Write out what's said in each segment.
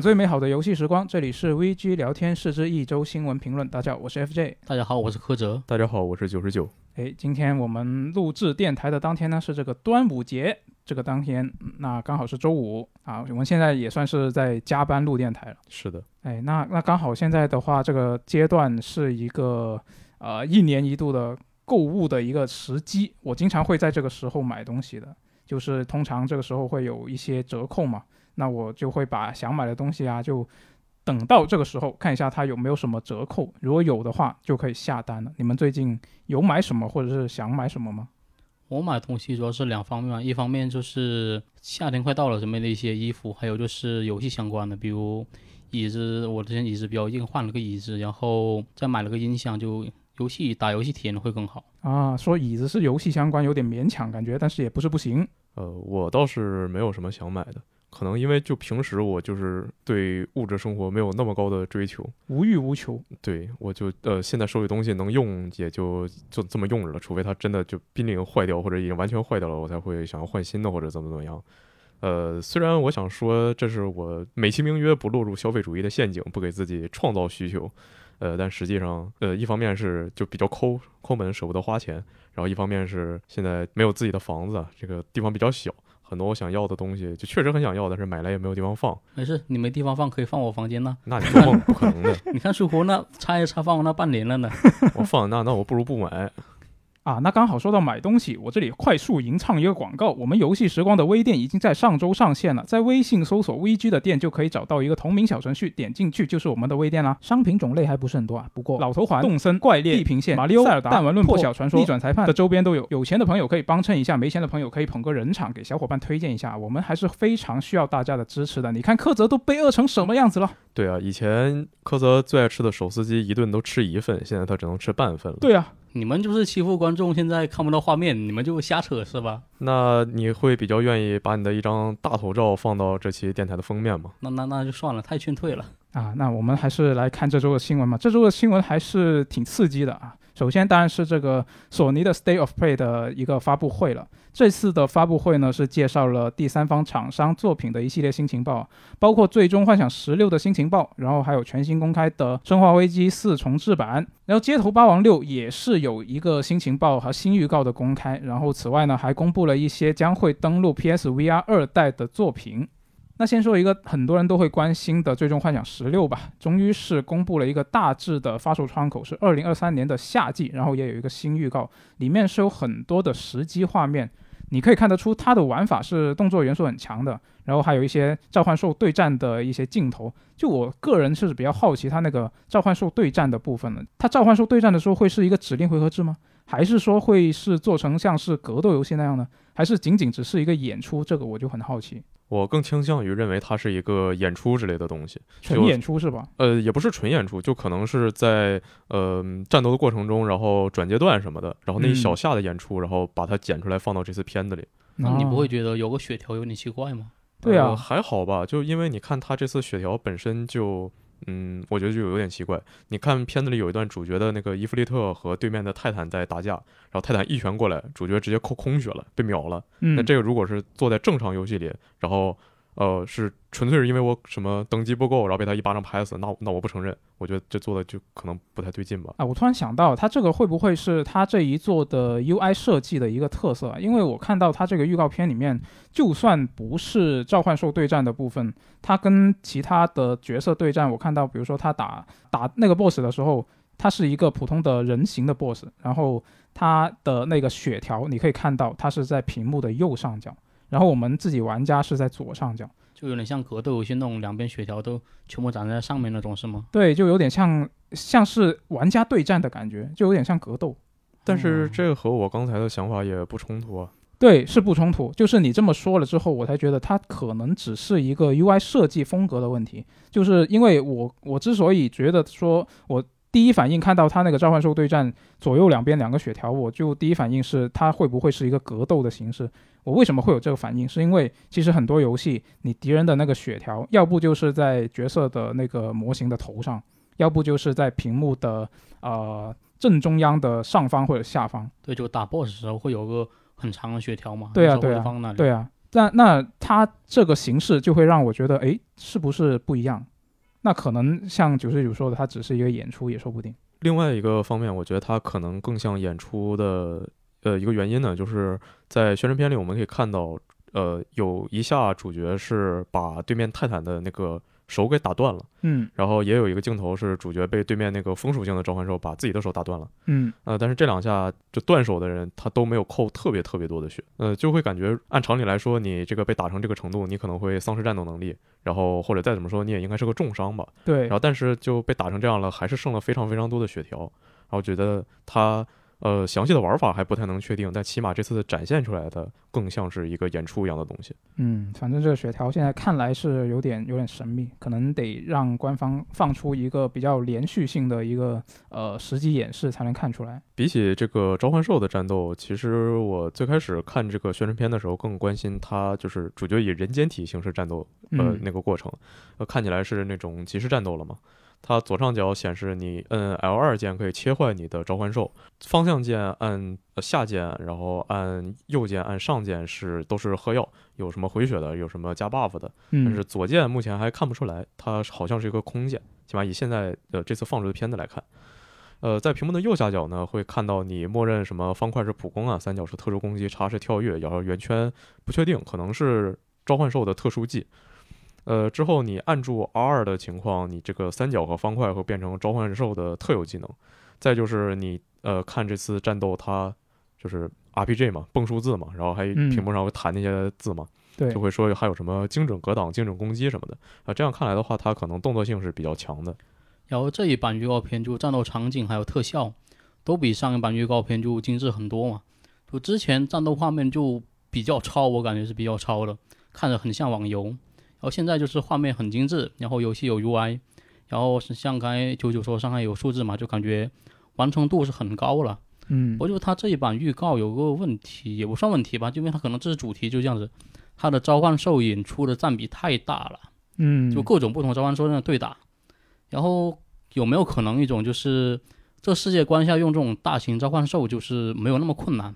最美好的游戏时光，这里是 VG 聊天室之一周新闻评论。大家好，我是 FJ。大家好，我是柯哲。大家好，我是九十九。哎，今天我们录制电台的当天呢，是这个端午节，这个当天，那刚好是周五啊。我们现在也算是在加班录电台了。是的，哎，那那刚好现在的话，这个阶段是一个呃一年一度的购物的一个时机。我经常会在这个时候买东西的，就是通常这个时候会有一些折扣嘛。那我就会把想买的东西啊，就等到这个时候看一下它有没有什么折扣，如果有的话就可以下单了。你们最近有买什么或者是想买什么吗？我买东西主要是两方面嘛，一方面就是夏天快到了，准备的一些衣服，还有就是游戏相关的，比如椅子，我之前椅子比较硬，换了个椅子，然后再买了个音响，就游戏打游戏体验会更好啊。说椅子是游戏相关，有点勉强感觉，但是也不是不行。呃，我倒是没有什么想买的。可能因为就平时我就是对物质生活没有那么高的追求，无欲无求。对，我就呃现在手里东西能用也就就这么用着了，除非它真的就濒临坏掉或者已经完全坏掉了，我才会想要换新的或者怎么怎么样。呃，虽然我想说这是我美其名曰不落入消费主义的陷阱，不给自己创造需求，呃，但实际上呃一方面是就比较抠抠门舍不得花钱，然后一方面是现在没有自己的房子，这个地方比较小。很多我想要的东西，就确实很想要，但是买来也没有地方放。没事，你没地方放，可以放我房间呢。那你做梦不可能的。你看书壶那插一插放我那半年了呢。我放那那我不如不买。啊，那刚好说到买东西，我这里快速吟唱一个广告。我们游戏时光的微店已经在上周上线了，在微信搜索 VG 的店就可以找到一个同名小程序，点进去就是我们的微店啦。商品种类还不是很多啊，不过老头环、动森、怪猎、地平线、马里奥、塞尔达、弹丸论破、小传说、逆转裁判的周边都有。有钱的朋友可以帮衬一下，没钱的朋友可以捧个人场给小伙伴推荐一下。我们还是非常需要大家的支持的。你看柯泽都被饿成什么样子了？对啊，以前柯泽最爱吃的手撕鸡一顿都吃一份，现在他只能吃半份了。对啊。你们就是欺负观众，现在看不到画面，你们就瞎扯是吧？那你会比较愿意把你的一张大头照放到这期电台的封面吗？那那那就算了，太劝退了啊！那我们还是来看这周的新闻嘛。这周的新闻还是挺刺激的啊。首先当然是这个索尼的 State of Play 的一个发布会了。这次的发布会呢是介绍了第三方厂商作品的一系列新情报，包括《最终幻想十六》的新情报，然后还有全新公开的《生化危机四重置版》，然后《街头霸王六》也是有一个新情报和新预告的公开。然后此外呢还公布了一些将会登陆 PSVR 二代的作品。那先说一个很多人都会关心的《最终幻想十六》吧，终于是公布了一个大致的发售窗口，是二零二三年的夏季，然后也有一个新预告，里面是有很多的实机画面，你可以看得出它的玩法是动作元素很强的，然后还有一些召唤兽对战的一些镜头，就我个人是比较好奇它那个召唤兽对战的部分了，它召唤兽对战的时候会是一个指令回合制吗？还是说会是做成像是格斗游戏那样呢？还是仅仅只是一个演出？这个我就很好奇。我更倾向于认为它是一个演出之类的东西，纯演出是吧？呃，也不是纯演出，就可能是在呃战斗的过程中，然后转阶段什么的，然后那一小下的演出，然后把它剪出来放到这次片子里。那你不会觉得有个血条有点奇怪吗？对啊，还好吧，就因为你看他这次血条本身就。嗯，我觉得就有点奇怪。你看片子里有一段主角的那个伊芙利特和对面的泰坦在打架，然后泰坦一拳过来，主角直接扣空血了，被秒了。那这个如果是坐在正常游戏里，然后。呃，是纯粹是因为我什么等级不够，然后被他一巴掌拍死，那那我不承认。我觉得这做的就可能不太对劲吧。啊，我突然想到，他这个会不会是他这一做的 UI 设计的一个特色？因为我看到他这个预告片里面，就算不是召唤兽对战的部分，他跟其他的角色对战，我看到，比如说他打打那个 BOSS 的时候，他是一个普通的人形的 BOSS，然后他的那个血条，你可以看到他是在屏幕的右上角。然后我们自己玩家是在左上角，就有点像格斗游戏那种两边血条都全部长在上面那种，是吗？对，就有点像像是玩家对战的感觉，就有点像格斗。但是这个和我刚才的想法也不冲突啊。对，是不冲突。就是你这么说了之后，我才觉得它可能只是一个 UI 设计风格的问题。就是因为我我之所以觉得说我。第一反应看到他那个召唤兽对战左右两边两个血条，我就第一反应是他会不会是一个格斗的形式？我为什么会有这个反应？是因为其实很多游戏你敌人的那个血条，要不就是在角色的那个模型的头上，要不就是在屏幕的呃正中央的上方或者下方。对，就打 BOSS 时候会有个很长的血条嘛。对啊，对啊，对啊。那那它这个形式就会让我觉得，哎，是不是不一样？那可能像九十九说的，它只是一个演出也说不定。另外一个方面，我觉得它可能更像演出的，呃，一个原因呢，就是在宣传片里我们可以看到，呃，有一下主角是把对面泰坦的那个。手给打断了，嗯，然后也有一个镜头是主角被对面那个风属性的召唤兽把自己的手打断了，嗯，呃，但是这两下就断手的人他都没有扣特别特别多的血，呃，就会感觉按常理来说，你这个被打成这个程度，你可能会丧失战斗能力，然后或者再怎么说，你也应该是个重伤吧，对，然后但是就被打成这样了，还是剩了非常非常多的血条，然后觉得他。呃，详细的玩法还不太能确定，但起码这次展现出来的更像是一个演出一样的东西。嗯，反正这个血条现在看来是有点有点神秘，可能得让官方放出一个比较连续性的一个呃实际演示才能看出来。比起这个召唤兽的战斗，其实我最开始看这个宣传片的时候更关心它就是主角以人间体形式战斗呃那个过程，呃看起来是那种即时战斗了嘛。它左上角显示你摁 L 二键可以切换你的召唤兽，方向键按下键，然后按右键按上键是都是喝药，有什么回血的，有什么加 buff 的。但是左键目前还看不出来，它好像是一个空键，起码以现在的这次放出的片子来看。呃，在屏幕的右下角呢，会看到你默认什么方块是普攻啊，三角是特殊攻击，叉是跳跃，然后圆圈不确定，可能是召唤兽的特殊技。呃，之后你按住 R 的情况，你这个三角和方块会变成召唤兽的特有技能。再就是你呃看这次战斗，它就是 RPG 嘛，蹦数字嘛，然后还屏幕上会弹那些字嘛，对，就会说还有什么精准格挡、精准攻击什么的啊。这样看来的话，它可能动作性是比较强的。然后这一版预告片就战斗场景还有特效都比上一版预告片就精致很多嘛。就之前战斗画面就比较糙，我感觉是比较糙的，看着很像网游。然后现在就是画面很精致，然后游戏有 UI，然后是像刚才九九说上海有数字嘛，就感觉完成度是很高了。嗯，我觉得他这一版预告有个问题，也不算问题吧，就因为他可能这是主题就这样子，他的召唤兽引出的占比太大了。嗯，就各种不同召唤兽在对打，然后有没有可能一种就是这世界观下用这种大型召唤兽就是没有那么困难？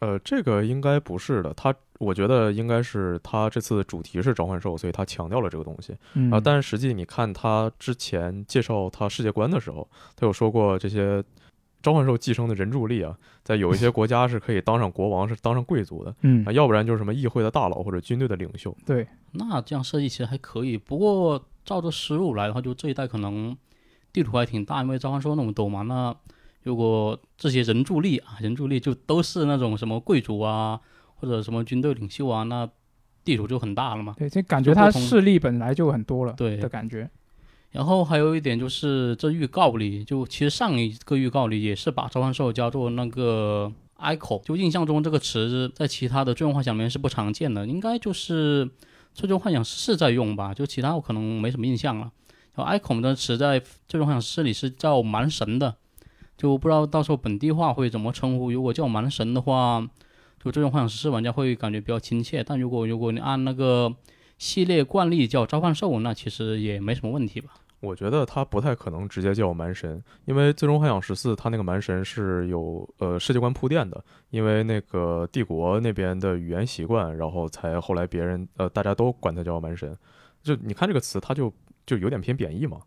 呃，这个应该不是的，他。我觉得应该是他这次主题是召唤兽，所以他强调了这个东西啊。但是实际你看他之前介绍他世界观的时候，他有说过这些召唤兽寄生的人助力啊，在有一些国家是可以当上国王，是当上贵族的，嗯啊，要不然就是什么议会的大佬或者军队的领袖。对，那这样设计其实还可以。不过照着思路来的话，就这一代可能地图还挺大，因为召唤兽那么多嘛。那如果这些人助力啊，人助力就都是那种什么贵族啊。或者什么军队领袖啊，那地主就很大了嘛。对，就感觉他势力本来就很多了，对的感觉。然后还有一点就是，这预告里就其实上一个预告里也是把召唤兽叫做那个 echo，就印象中这个词在其他的最终幻想里面是不常见的，应该就是最终幻想是在用吧，就其他我可能没什么印象了。然后 echo 的词在最终幻想四里是叫蛮神的，就不知道到时候本地化会怎么称呼。如果叫蛮神的话。就这种幻想十四玩家会感觉比较亲切，但如果如果你按那个系列惯例叫召唤兽，那其实也没什么问题吧？我觉得他不太可能直接叫蛮神，因为最终幻想十四他那个蛮神是有呃世界观铺垫的，因为那个帝国那边的语言习惯，然后才后来别人呃大家都管他叫蛮神。就你看这个词，它就就有点偏贬义嘛。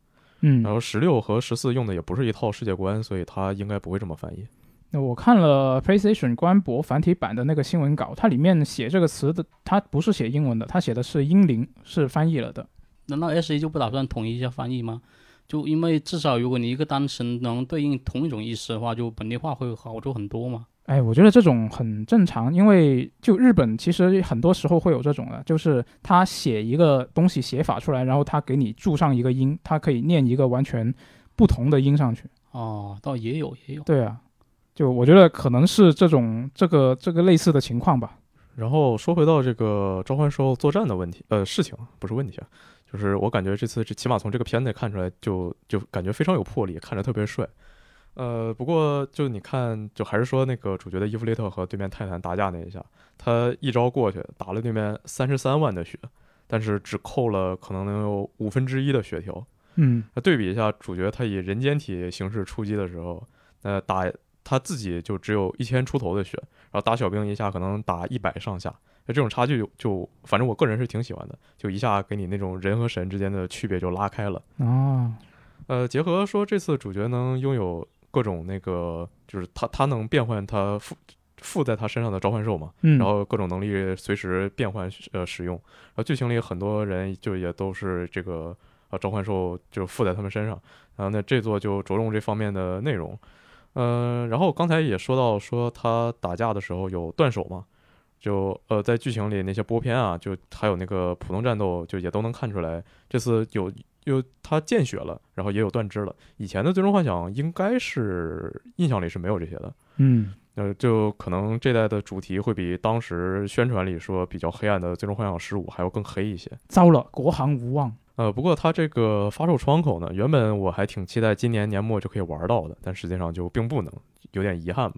嗯，然后十六和十四用的也不是一套世界观，所以它应该不会这么翻译。那我看了 PlayStation 官博繁体版的那个新闻稿，它里面写这个词的，它不是写英文的，它写的是英灵，是翻译了的。难道 S A 就不打算统一一下翻译吗？就因为至少如果你一个单词能对应同一种意思的话，就本地化会好做很多嘛。哎，我觉得这种很正常，因为就日本其实很多时候会有这种的，就是他写一个东西写法出来，然后他给你注上一个音，他可以念一个完全不同的音上去。哦，倒也有也有。对啊。就我觉得可能是这种这个这个类似的情况吧。然后说回到这个召唤兽作战的问题，呃，事情不是问题啊，就是我感觉这次这起码从这个片子看出来，就就感觉非常有魄力，看着特别帅。呃，不过就你看，就还是说那个主角的伊芙利特和对面泰坦打架那一下，他一招过去打了对面三十三万的血，但是只扣了可能能有五分之一的血条。嗯，那对比一下，主角他以人间体形式出击的时候，那，打。他自己就只有一千出头的血，然后打小兵一下可能打一百上下，那这种差距就就反正我个人是挺喜欢的，就一下给你那种人和神之间的区别就拉开了。哦，呃，结合说这次主角能拥有各种那个，就是他他能变换他附附在他身上的召唤兽嘛，嗯，然后各种能力随时变换呃使用，然后剧情里很多人就也都是这个呃召唤兽就附在他们身上，然后那这座就着重这方面的内容，呃，然后刚才也说到说他打架的时候有断手嘛，就呃在剧情里那些波片啊，就还有那个普通战斗就也都能看出来，这次有有他见血了，然后也有断肢了，以前的最终幻想应该是印象里是没有这些的。嗯，呃，就可能这代的主题会比当时宣传里说比较黑暗的《最终幻想十五》还要更黑一些。糟了，国行无望。呃，不过它这个发售窗口呢，原本我还挺期待今年年末就可以玩到的，但实际上就并不能，有点遗憾吧。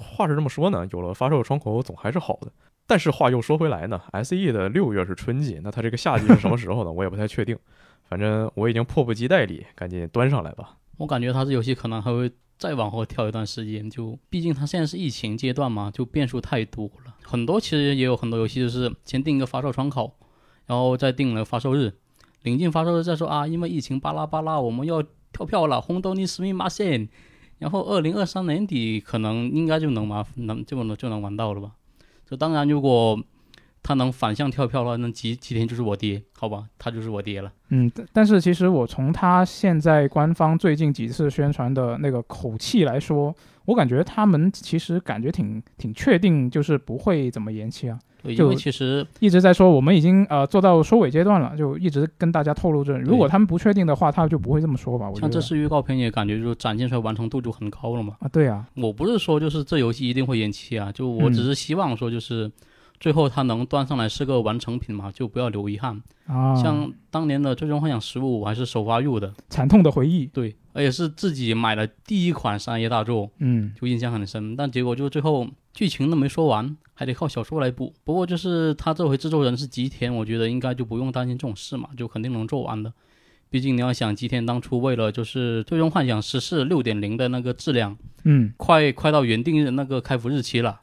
话是这么说呢，有了发售窗口总还是好的。但是话又说回来呢，SE 的六月是春季，那它这个夏季是什么时候呢？我也不太确定。反正我已经迫不及待里赶紧端上来吧。我感觉它这游戏可能还会再往后跳一段时间，就毕竟它现在是疫情阶段嘛，就变数太多了。很多其实也有很多游戏就是先定一个发售窗口，然后再定了发售日，临近发售日再说啊，因为疫情巴拉巴拉，我们要跳票了，红豆尼斯密马线，然后二零二三年底可能应该就能玩，能就能就能玩到了吧。这当然如果他能反向跳票的话，那几几天就是我爹，好吧，他就是我爹了。嗯，但但是其实我从他现在官方最近几次宣传的那个口气来说，我感觉他们其实感觉挺挺确定，就是不会怎么延期啊，因为其实一直在说我们已经呃做到收尾阶段了，就一直跟大家透露这，如果他们不确定的话，他就不会这么说吧？我这次预告片也感觉就展现出来完成度就很高了嘛。啊，对啊，我不是说就是这游戏一定会延期啊，就我嗯只是希望说就是最后它能端上来是个完成品嘛，就不要留遗憾。啊，像当年的《最终幻想十五》，我还是首发入的，惨痛的回忆，对，而且是自己买的第一款商业大作，嗯就印象很深。但结果就最后剧情都没说完，还得靠小说来补。不过就是他这回制作人是吉田，我觉得应该就不用担心这种事嘛，就肯定能做完的。毕竟你要想，吉田当初为了就是《最终幻想十四六点零》的那个质量，嗯快快到原定的那个开服日期了，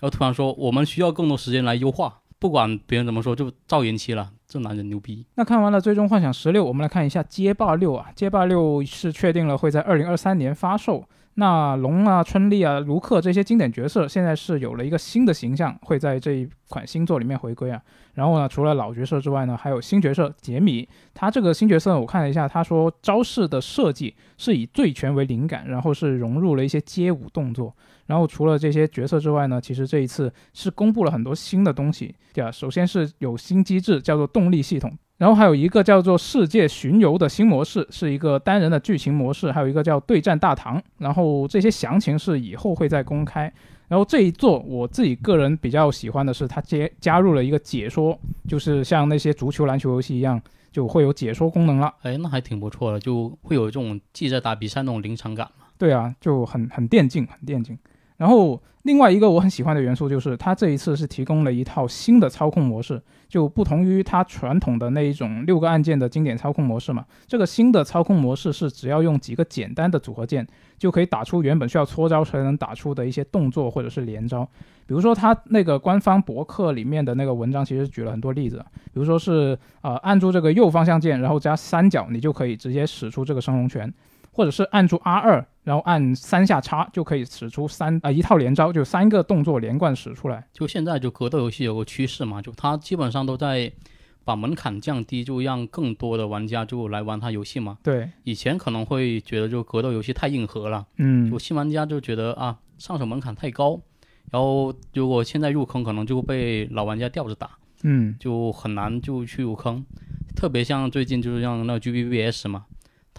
然后突然说我们需要更多时间来优化，不管别人怎么说，就照延期了。这男人牛逼，那看完了《最终幻想十六》，我们来看一下《街霸六》啊，《街霸六》是确定了会在二零二三年发售。那龙啊、春丽啊、卢克这些经典角色，现在是有了一个新的形象，会在这一款新作里面回归啊。然后呢，除了老角色之外呢，还有新角色杰米。他这个新角色我看了一下，他说招式的设计是以醉拳为灵感，然后是融入了一些街舞动作。然后除了这些角色之外呢，其实这一次是公布了很多新的东西，对啊，首先是有新机制，叫做动力系统。然后还有一个叫做世界巡游的新模式，是一个单人的剧情模式，还有一个叫对战大堂。然后这些详情是以后会再公开。然后这一座我自己个人比较喜欢的是，它接加入了一个解说，就是像那些足球、篮球游戏一样，就会有解说功能了。哎，那还挺不错的，就会有这种记者打比赛那种临场感嘛。对啊，就很很电竞，很电竞。然后另外一个我很喜欢的元素就是，它这一次是提供了一套新的操控模式，就不同于它传统的那一种六个按键的经典操控模式嘛。这个新的操控模式是只要用几个简单的组合键，就可以打出原本需要搓招才能打出的一些动作或者是连招。比如说它那个官方博客里面的那个文章其实举了很多例子，比如说是呃按住这个右方向键，然后加三角，你就可以直接使出这个升龙拳。或者是按住 R 二，然后按三下叉就可以使出三啊、一套连招，就三个动作连贯使出来。就现在就格斗游戏有个趋势嘛，就它基本上都在把门槛降低，就让更多的玩家就来玩它游戏嘛。对，以前可能会觉得就格斗游戏太硬核了，嗯就，新玩家就觉得啊上手门槛太高，然后如果现在入坑，可能就被老玩家吊着打，嗯，就很难就去入坑。特别像最近就是像那个 GBBS 嘛，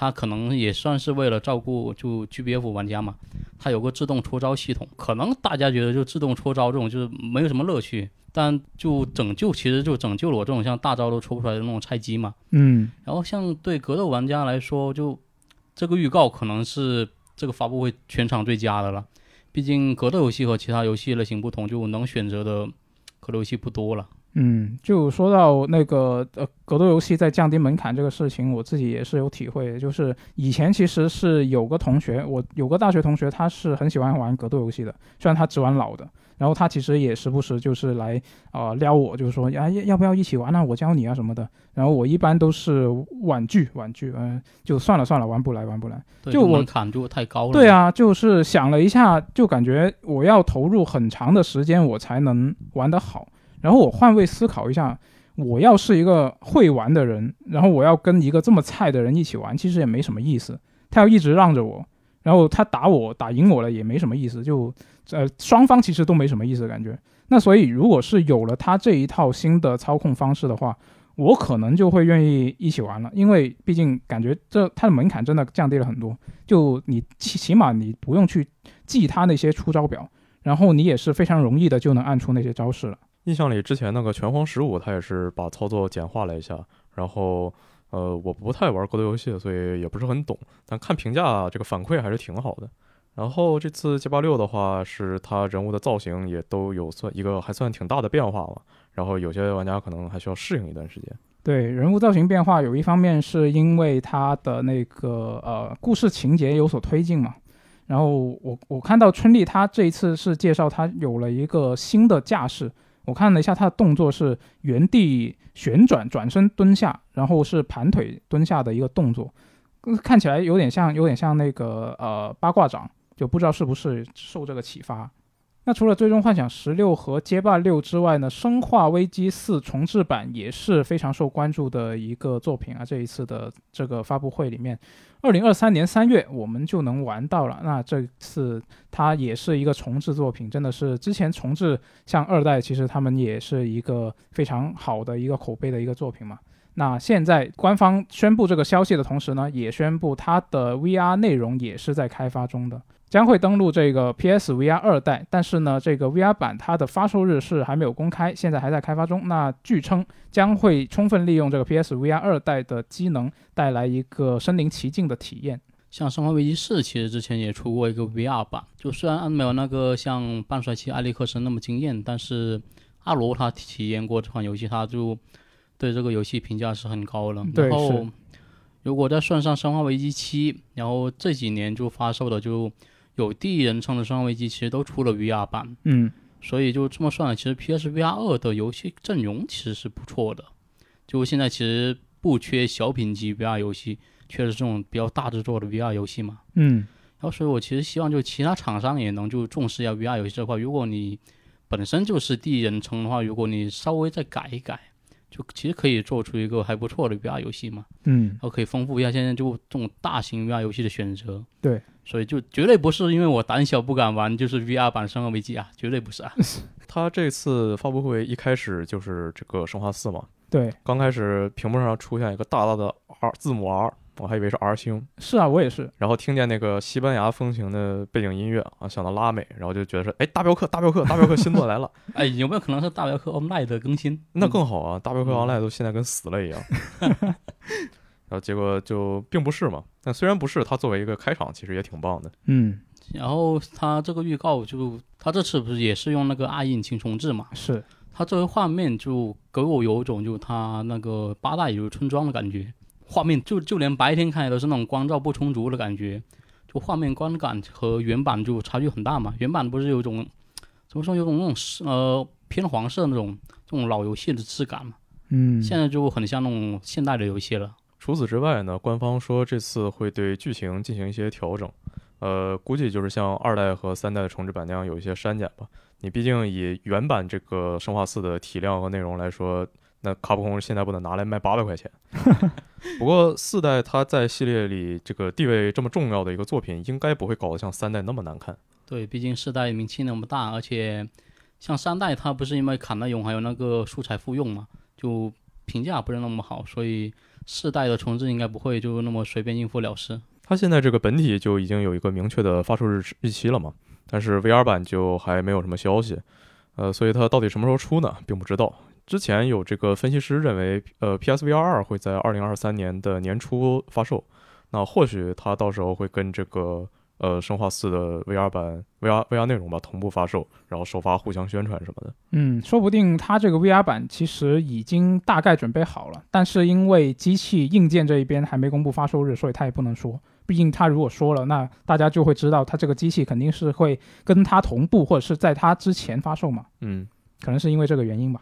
它可能也算是为了照顾就 GBF 玩家嘛，它有个自动戳招系统，可能大家觉得就自动戳招这种就是没有什么乐趣，但就拯救其实就拯救了我这种像大招都戳不出来的那种菜鸡嘛。嗯，然后像对格斗玩家来说，就这个预告可能是这个发布会全场最佳的了。毕竟格斗游戏和其他游戏类型不同，就能选择的格斗游戏不多了。嗯，就说到那个呃格斗游戏在降低门槛这个事情，我自己也是有体会的。就是以前其实是有个同学，我有个大学同学，他是很喜欢玩格斗游戏的，虽然他只玩老的，然后他其实也时不时就是来啊、呃撩我，就是说呀要要不要一起玩啊，我教你啊什么的。然后我一般都是婉拒婉拒，嗯、就算了算了，玩不来玩不来。对，就我门槛就太高了。对，啊，就是想了一下，就感觉我要投入很长的时间，我才能玩得好。然后我换位思考一下，我要是一个会玩的人，然后我要跟一个这么菜的人一起玩，其实也没什么意思。他要一直让着我，然后他打我打赢我了也没什么意思，就呃双方其实都没什么意思的感觉。那所以如果是有了他这一套新的操控方式的话，我可能就会愿意一起玩了，因为毕竟感觉这它的门槛真的降低了很多。就你起起码你不用去记他那些出招表，然后你也是非常容易的就能按出那些招式了。印象里之前那个拳皇十五，它也是把操作简化了一下，然后呃，我不太玩格斗游戏，所以也不是很懂，但看评价这个反馈还是挺好的。然后这次街霸六的话，是它人物的造型也都有算一个还算挺大的变化嘛，然后有些玩家可能还需要适应一段时间。对人物造型变化，有一方面是因为它的那个呃故事情节有所推进嘛。然后我我看到春丽她这一次是介绍她有了一个新的架势，我看了一下他的动作是原地旋转转身蹲下，然后是盘腿蹲下的一个动作，看起来有点像有点像那个呃八卦掌，就不知道是不是受这个启发。那除了《最终幻想十六》和《街霸六》之外呢，《生化危机四》重置版也是非常受关注的一个作品啊。这一次的这个发布会里面，二零二三年三月我们就能玩到了。那这次它也是一个重置作品，真的是之前重置像二代，其实他们也是一个非常好的一个口碑的一个作品嘛。那现在官方宣布这个消息的同时呢，也宣布它的 VR 内容也是在开发中的。将会登陆这个 PS VR 二代，但是呢，这个 VR 版它的发售日是还没有公开，现在还在开发中。那据称将会充分利用这个 PS VR 二代的机能，带来一个身临其境的体验。像《生化危机四》其实之前也出过一个 VR 版，就虽然没有那个像半衰期艾利克森那么惊艳，但是阿罗他体验过这款游戏，他就对这个游戏评价是很高了。对然后如果再算上《生化危机七》，然后这几年就发售的就有第一人称的《生化危机》，其实都出了 VR 版。嗯，所以就这么算，其实 PSVR 二的游戏阵容其实是不错的。就现在其实不缺小品级 VR 游戏，缺的是这种比较大制作的 VR 游戏嘛。嗯，然后所以我其实希望就其他厂商也能就重视一下 VR 游戏这块。如果你本身就是第一人称的话，如果你稍微再改一改，就其实可以做出一个还不错的 VR 游戏嘛。嗯，然后可以丰富一下现在就这种大型 VR 游戏的选择。对，所以就绝对不是因为我胆小不敢玩，就是 VR 版《生化危机》啊，绝对不是啊。他这次发布会一开始就是这个生化四嘛，对，刚开始屏幕上出现一个大大的 R 字母 R，我还以为是 R 星，是啊，我也是。然后听见那个西班牙风情的背景音乐啊，想到拉美，然后就觉得说，哎，大镖客，大镖客，大镖客新作来了，哎，有没有可能是大镖客 Online 的更新？那更好啊，大镖客 Online 都现在跟死了一样。然后结果就并不是嘛，但虽然不是，它作为一个开场，其实也挺棒的。嗯，然后它这个预告就，它这次不是也是用那个 i 引擎重置嘛？是，它作为画面就给我有一种就它那个八代有村庄的感觉，画面就就连白天看也都是那种光照不充足的感觉，就画面观感和原版就差距很大嘛。原版不是有一种怎么说有种那种呃偏黄色那种这种老游戏的质感嘛？嗯，现在就很像那种现代的游戏了。除此之外呢，官方说这次会对剧情进行一些调整，呃，估计就是像二代和三代的重置版那样有一些删减吧。你毕竟以原版这个生化四的体量和内容来说，那卡普空现在不能拿来卖八百块钱。不过四代它在系列里这个地位这么重要的一个作品，应该不会搞得像三代那么难看。对，毕竟四代名气那么大，而且像三代它不是因为砍了用还有那个素材复用嘛，就评价不是那么好，所以四代的重置应该不会就那么随便应付了事。它现在这个本体就已经有一个明确的发售日日期了嘛，但是 VR 版就还没有什么消息，呃，所以它到底什么时候出呢，并不知道。之前有这个分析师认为，呃，PSVR 二会在二零二三年的年初发售，那或许它到时候会跟这个呃生化四的 VR 版 VR VR 内容吧同步发售，然后首发互相宣传什么的。嗯，说不定它这个 VR 版其实已经大概准备好了，但是因为机器硬件这一边还没公布发售日，所以它也不能说。毕竟他如果说了，那大家就会知道他这个机器肯定是会跟它同步，或者是在它之前发售嘛。嗯，可能是因为这个原因吧。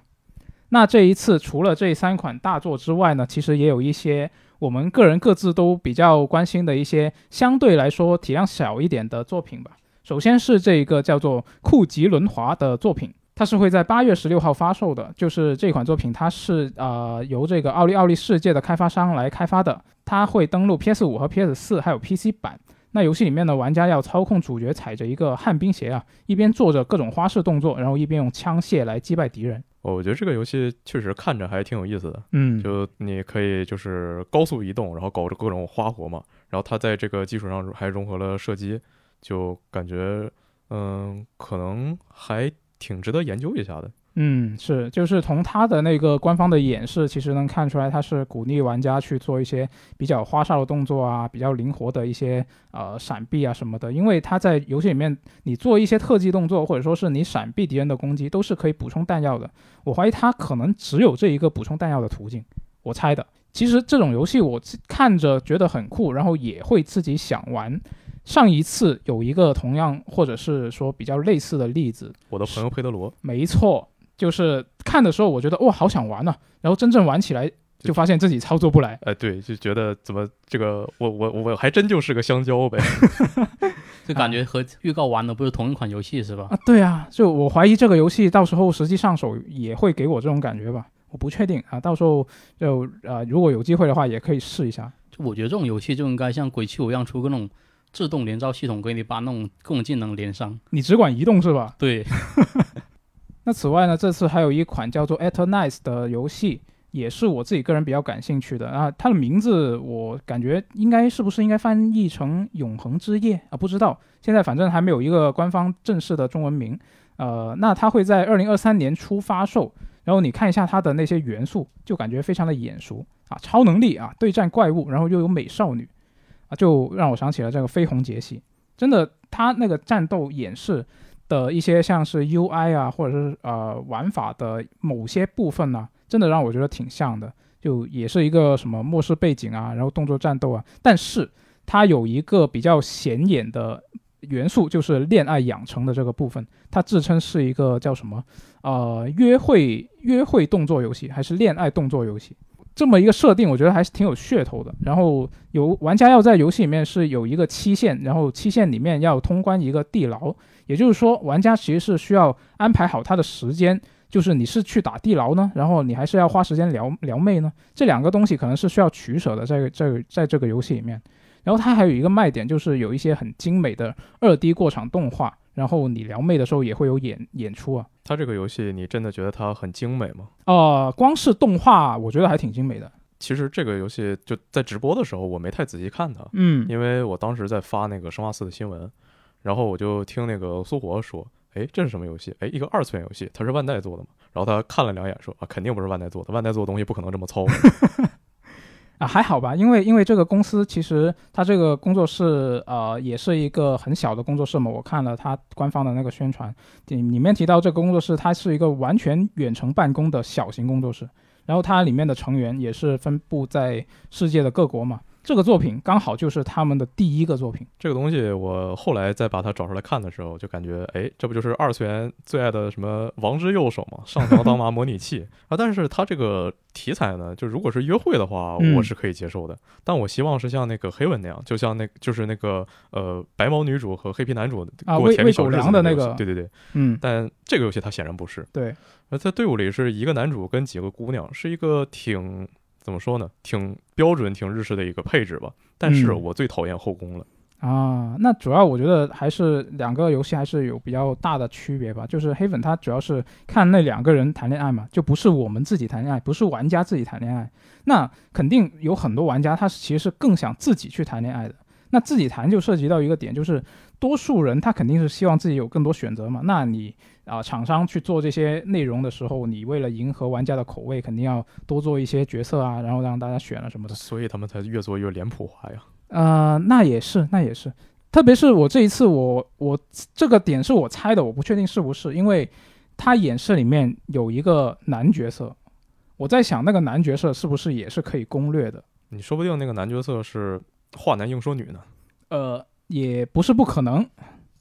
那这一次除了这三款大作之外呢，其实也有一些我们个人各自都比较关心的一些相对来说体量小一点的作品吧。首先是这一个叫做《库吉轮滑》的作品，它是会在八月十六号发售的。就是这款作品，它是呃由这个奥利奥利世界的开发商来开发的，它会登陆 PS 五和 PS 四还有 PC 版。那游戏里面的玩家要操控主角踩着一个旱冰鞋啊，一边做着各种花式动作，然后一边用枪械来击败敌人。哦我觉得这个游戏确实看着还挺有意思的。嗯，就你可以就是高速移动，然后搞着各种花活嘛。然后它在这个基础上还融合了射击，就感觉嗯，可能还挺值得研究一下的。嗯，是，就是从他的那个官方的演示，其实能看出来，他是鼓励玩家去做一些比较花哨的动作啊，比较灵活的一些呃闪避啊什么的。因为他在游戏里面，你做一些特技动作，或者说是你闪避敌人的攻击，都是可以补充弹药的。我怀疑他可能只有这一个补充弹药的途径，我猜的。其实这种游戏我看着觉得很酷，然后也会自己想玩。上一次有一个同样或者是说比较类似的例子，我的朋友佩德罗，没错。就是看的时候，我觉得哇，好想玩呢。然后真正玩起来，就发现自己操作不来。哎，对，就觉得怎么这个，我我我还真就是个香蕉呗。就感觉和预告玩的不是同一款游戏是吧？啊，对啊，就我怀疑这个游戏到时候实际上手也会给我这种感觉吧。我不确定啊，到时候就呃，如果有机会的话，也可以试一下。就我觉得这种游戏就应该像鬼泣五一样出个那种自动连招系统，给你把那种各种技能连上。你只管移动是吧？对。那此外呢，这次还有一款叫做《Eternize》的游戏，也是我自己个人比较感兴趣的啊。它的名字我感觉应该是不是应该翻译成《永恒之夜》啊？不知道，现在反正还没有一个官方正式的中文名。呃，那它会在二零二三年初发售。然后你看一下它的那些元素，就感觉非常的眼熟啊，超能力啊，对战怪物，然后又有美少女啊，就让我想起了这个《绯红杰西》。真的，它那个战斗演示。的一些像是 UI 啊，或者是呃玩法的某些部分呢，真的让我觉得挺像的，就也是一个什么末世背景啊，然后动作战斗啊，但是它有一个比较显眼的元素，就是恋爱养成的这个部分，它自称是一个叫什么呃约会约会动作游戏，还是恋爱动作游戏？这么一个设定，我觉得还是挺有噱头的。然后有玩家要在游戏里面是有一个期限，然后期限里面要通关一个地牢。也就是说，玩家其实是需要安排好他的时间，就是你是去打地牢呢，然后你还是要花时间撩撩妹呢？这两个东西可能是需要取舍的，在在在这个游戏里面。然后它还有一个卖点，就是有一些很精美的二 D 过场动画，然后你撩妹的时候也会有演演出啊。它这个游戏，你真的觉得它很精美吗？呃，光是动画，我觉得还挺精美的。其实这个游戏就在直播的时候，我没太仔细看它，嗯，因为我当时在发那个生化四的新闻。然后我就听那个苏活说：“哎，这是什么游戏？哎，一个二次元游戏，它是万代做的嘛？”然后他看了两眼，说：“啊，肯定不是万代做的，万代做的东西不可能这么糙。”啊，还好吧，因为因为这个公司其实它这个工作室呃也是一个很小的工作室嘛。我看了它官方的那个宣传，里里面提到这个工作室它是一个完全远程办公的小型工作室，然后它里面的成员也是分布在世界的各国嘛。这个作品刚好就是他们的第一个作品。这个东西我后来再把它找出来看的时候，就感觉，哎，这不就是二次元最爱的什么王之右手吗？上条当麻模拟器啊！但是它这个题材呢，就如果是约会的话，我是可以接受的。但我希望是像那个黑文那样，就像那，就是那个呃白毛女主和黑皮男主过甜蜜小日子的那个。对对对，嗯。但这个游戏它显然不是。对。那在队伍里是一个男主跟几个姑娘，是一个挺。怎么说呢？挺标准、挺日式的一个配置吧。但是我最讨厌后宫了啊。那主要我觉得还是两个游戏还是有比较大的区别吧。就是黑粉他主要是看那两个人谈恋爱嘛，就不是我们自己谈恋爱，不是玩家自己谈恋爱。那肯定有很多玩家他其实是更想自己去谈恋爱的。那自己谈就涉及到一个点，就是多数人他肯定是希望自己有更多选择嘛。那你啊，厂商去做这些内容的时候，你为了迎合玩家的口味，肯定要多做一些角色啊，然后让大家选了什么的。所以他们才越做越脸谱化呀。呃，那也是，那也是。特别是我这一次我我这个点是我猜的，我不确定是不是，因为他演示里面有一个男角色，我在想那个男角色是不是也是可以攻略的？你说不定那个男角色是话男硬说女呢。呃，也不是不可能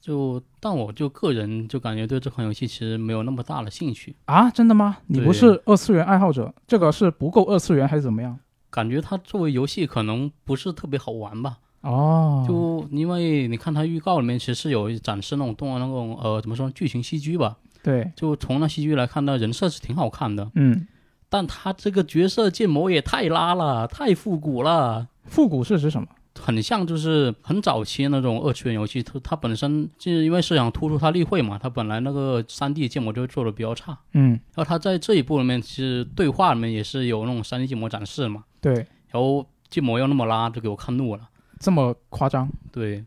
就但我就个人就感觉对这款游戏其实没有那么大的兴趣，啊，真的吗？你不是二次元爱好者，这个是不够二次元还是怎么样？感觉它作为游戏可能不是特别好玩吧。哦，就因为你看它预告里面其实是有展示那种动画那种呃怎么说剧情戏剧吧，对，就从那戏剧来看，那人设是挺好看的，嗯，但他这个角色建模也太拉了，太复古了。复古是指什么？很像就是很早期那种二次元游戏，它它本身就是因为是想突出它立绘嘛，它本来那个三 D 建模就做的比较差，嗯，然后它在这一部里面其实对话里面也是有那种三 D 建模展示嘛，对，然后建模要那么拉，就给我看怒了。这么夸张？对，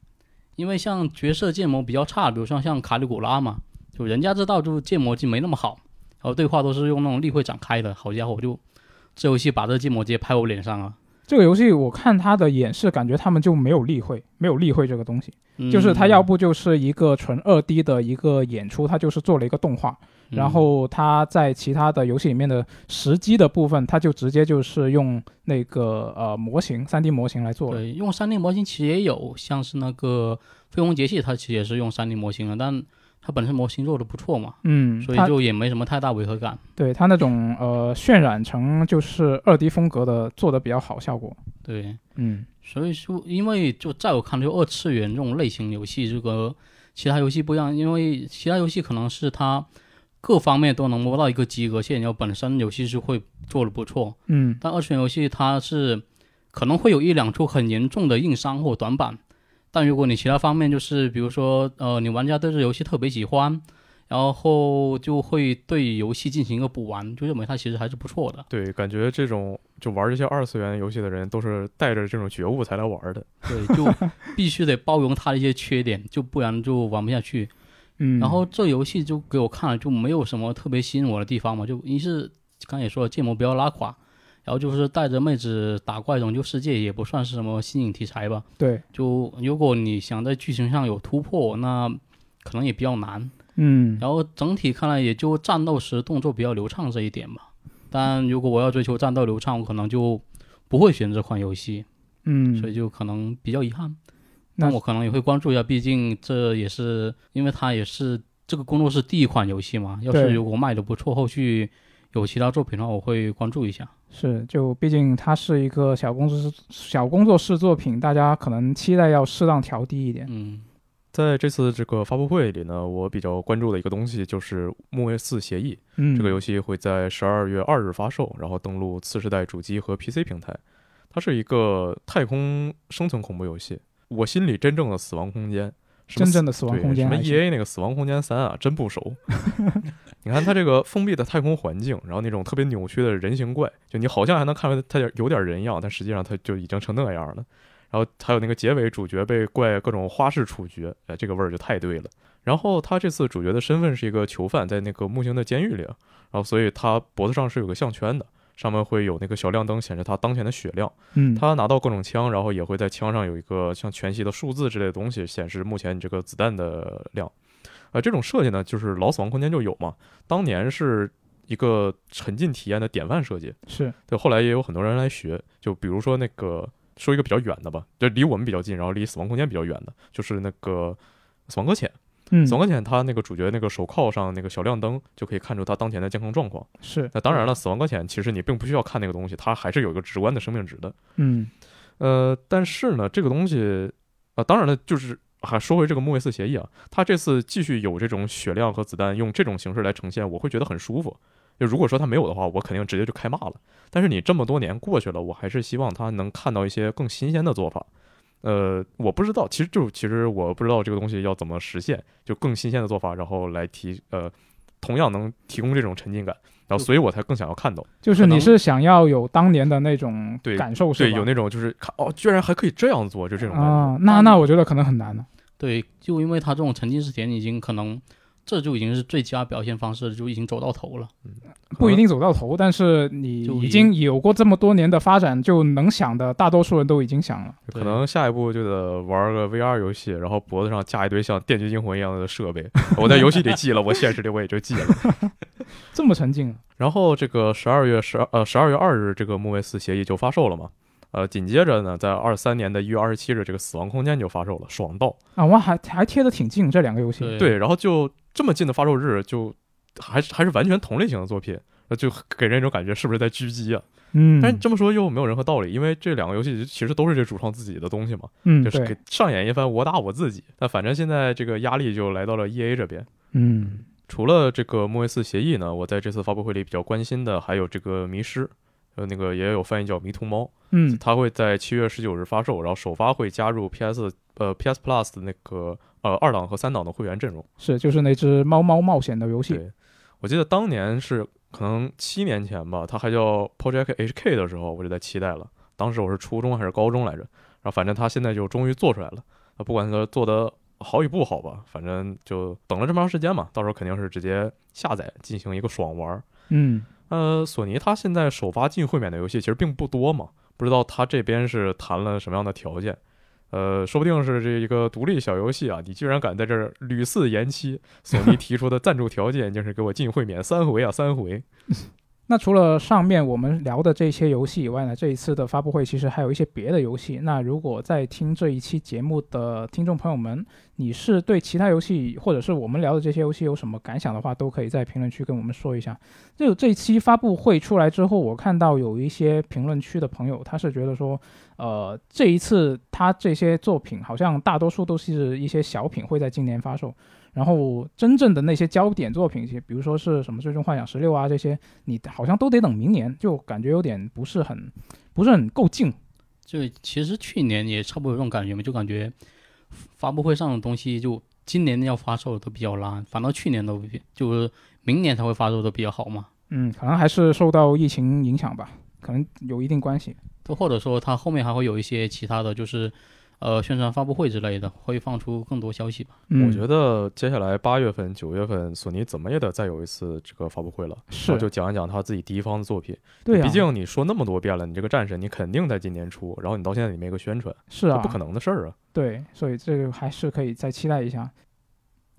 因为像角色建模比较差，比如说像卡里古拉嘛，就人家知道就建模就没那么好，然后对话都是用那种立会展开的，好家伙，就这游戏把这建模直接拍我脸上了。这个游戏我看它的演示，感觉他们就没有例会，没有例会这个东西，嗯就是它要不就是一个纯二 D 的一个演出，它就是做了一个动画，嗯然后它在其他的游戏里面的实机的部分，它就直接就是用那个呃模型三 D 模型来做了。对，用三 D 模型其实也有，像是那个《飞鸿节气》，它其实也是用三 D 模型的，但它本身模型做的不错嘛，嗯，所以就也没什么太大违和感。对它那种呃渲染成就是二 D 风格的做的比较好，效果。对，嗯所以说，因为就在我看来，就二次元这种类型游戏，这个其他游戏不一样，因为其他游戏可能是它各方面都能摸到一个及格线，然后本身游戏是会做的不错，嗯但二次元游戏它是可能会有一两处很严重的硬伤或短板，但如果你其他方面就是比如说呃，你玩家对这游戏特别喜欢，然后就会对游戏进行一个补完，就认为它其实还是不错的。对，感觉这种就玩这些二次元游戏的人都是带着这种觉悟才来玩的。对，就必须得包容它的一些缺点，就不然就玩不下去。嗯，然后这游戏就给我看了，就没有什么特别吸引我的地方嘛。就一是刚才也说了，建模比较拉垮，然后就是带着妹子打怪拯救世界，也不算是什么新颖题材吧。对，就如果你想在剧情上有突破，那可能也比较难。嗯然后整体看来也就战斗时动作比较流畅这一点吧。但如果我要追求战斗流畅，我可能就不会选这款游戏，嗯，所以就可能比较遗憾。那但我可能也会关注一下，毕竟这也是因为它也是这个工作室第一款游戏嘛。要是如果卖的不错，后续有其他作品的话，我会关注一下。是，就毕竟它是一个小工作室小工作室作品，大家可能期待要适当调低一点。嗯在这次这个发布会里呢，我比较关注的一个东西就是《木卫四协议》嗯，这个游戏会在十二月二日发售，然后登陆次世代主机和 PC 平台。它是一个太空生存恐怖游戏，我心里真正的死亡空间，真正的死亡空间什么 EA 那个《死亡空间三》啊，真不熟。你看它这个封闭的太空环境，然后那种特别扭曲的人形怪，就你好像还能看出它点有点人样，但实际上它就已经成那样了。然后还有那个结尾，主角被怪各种花式处决，哎，这个味儿就太对了。然后他这次主角的身份是一个囚犯，在那个木星的监狱里，然后所以他脖子上是有个项圈的，上面会有那个小亮灯显示他当前的血量。嗯，他拿到各种枪，然后也会在枪上有一个像全息的数字之类的东西，显示目前你这个子弹的量。呃，这种设计呢，就是老死亡空间就有嘛，当年是一个沉浸体验的典范设计。是，对，后来也有很多人来学，就比如说那个说一个比较远的吧，就离我们比较近，然后离死亡空间比较远的，就是那个死亡搁浅。嗯，死亡搁浅它那个主角那个手铐上那个小亮灯就可以看出他当前的健康状况。是，那当然了，死亡搁浅其实你并不需要看那个东西，它还是有一个直观的生命值的。嗯呃，但是呢，这个东西啊、当然了，就是还说回这个木卫四协议啊，他这次继续有这种血量和子弹用这种形式来呈现，我会觉得很舒服。就如果说他没有的话，我肯定直接就开骂了。但是你这么多年过去了，我还是希望他能看到一些更新鲜的做法。呃，我不知道，其实就其实我不知道这个东西要怎么实现，就更新鲜的做法，然后来提呃，同样能提供这种沉浸感，然后所以我才更想要看到。就是你是想要有当年的那种对感受是吧？对，有那种就是看哦，居然还可以这样做，就这种感觉。啊，那那我觉得可能很难了。对，就因为它这种沉浸式体验已经可能这就已经是最佳表现方式，就已经走到头了。不一定走到头，但是你已已经有过这么多年的发展，就能想的大多数人都已经想了。可能下一步就得玩个 VR 游戏，然后脖子上架一堆像《电锯惊魂》一样的设备。我在游戏里记了，我现实里我也就记了。这么沉静，然后这个十二月十呃十二月二日，这个木卫四协议就发售了嘛。呃，紧接着呢，在二三年的一月二十七日，这个死亡空间就发售了，爽到。啊，哇，还还贴的挺近，这两个游戏。对对，然后就这么近的发售日，就还是还是完全同类型的作品，那就给人一种感觉是不是在狙击啊？嗯，但是这么说又没有任何道理，因为这两个游戏其实都是这主创自己的东西嘛，嗯，就是给上演一番我打我自己。那反正现在这个压力就来到了 E A 这边。嗯除了这个木卫四协议呢，我在这次发布会里比较关心的还有这个迷失，呃，那个也有翻译叫迷途猫，嗯它会在七月十九日发售，然后首发会加入 PS 呃 PS Plus 的那个呃二档和三档的会员阵容。是就是那只猫猫冒险的游戏。对，我记得当年是可能七年前吧，它还叫 Project HK 的时候，我就在期待了。当时我是初中还是高中来着，然后反正它现在就终于做出来了。啊，不管它做的好与不好吧，反正就等了这么长时间嘛，到时候肯定是直接下载进行一个爽玩儿。嗯呃，索尼它现在首发进会免的游戏其实并不多嘛，不知道它这边是谈了什么样的条件。呃，说不定是这一个独立小游戏啊，你居然敢在这儿屡次延期，索尼提出的赞助条件就是给我进会免三回啊，三回。那除了上面我们聊的这些游戏以外呢，这一次的发布会其实还有一些别的游戏。那如果在听这一期节目的听众朋友们，你是对其他游戏或者是我们聊的这些游戏有什么感想的话，都可以在评论区跟我们说一下。就这一期发布会出来之后，我看到有一些评论区的朋友，他是觉得说，呃，这一次他这些作品好像大多数都是一些小品会在今年发售。然后真正的那些焦点作品，比如说是什么《最终幻想十六》啊这些，你好像都得等明年，就感觉有点不是很不是很够劲。就其实去年也差不多有这种感觉嘛，就感觉发布会上的东西就今年要发售的都比较烂，反倒去年都比就是明年才会发售的比较好嘛。嗯，可能还是受到疫情影响吧，可能有一定关系。都或者说它后面还会有一些其他的就是呃宣传发布会之类的，会放出更多消息吧。嗯，我觉得接下来八月份、九月份，索尼怎么也得再有一次这个发布会了，是就讲一讲他自己第一方的作品。对啊，毕竟你说那么多遍了，你这个战神你肯定在今年出，然后你到现在你没个宣传，是啊，不可能的事儿啊。对，所以这个还是可以再期待一下。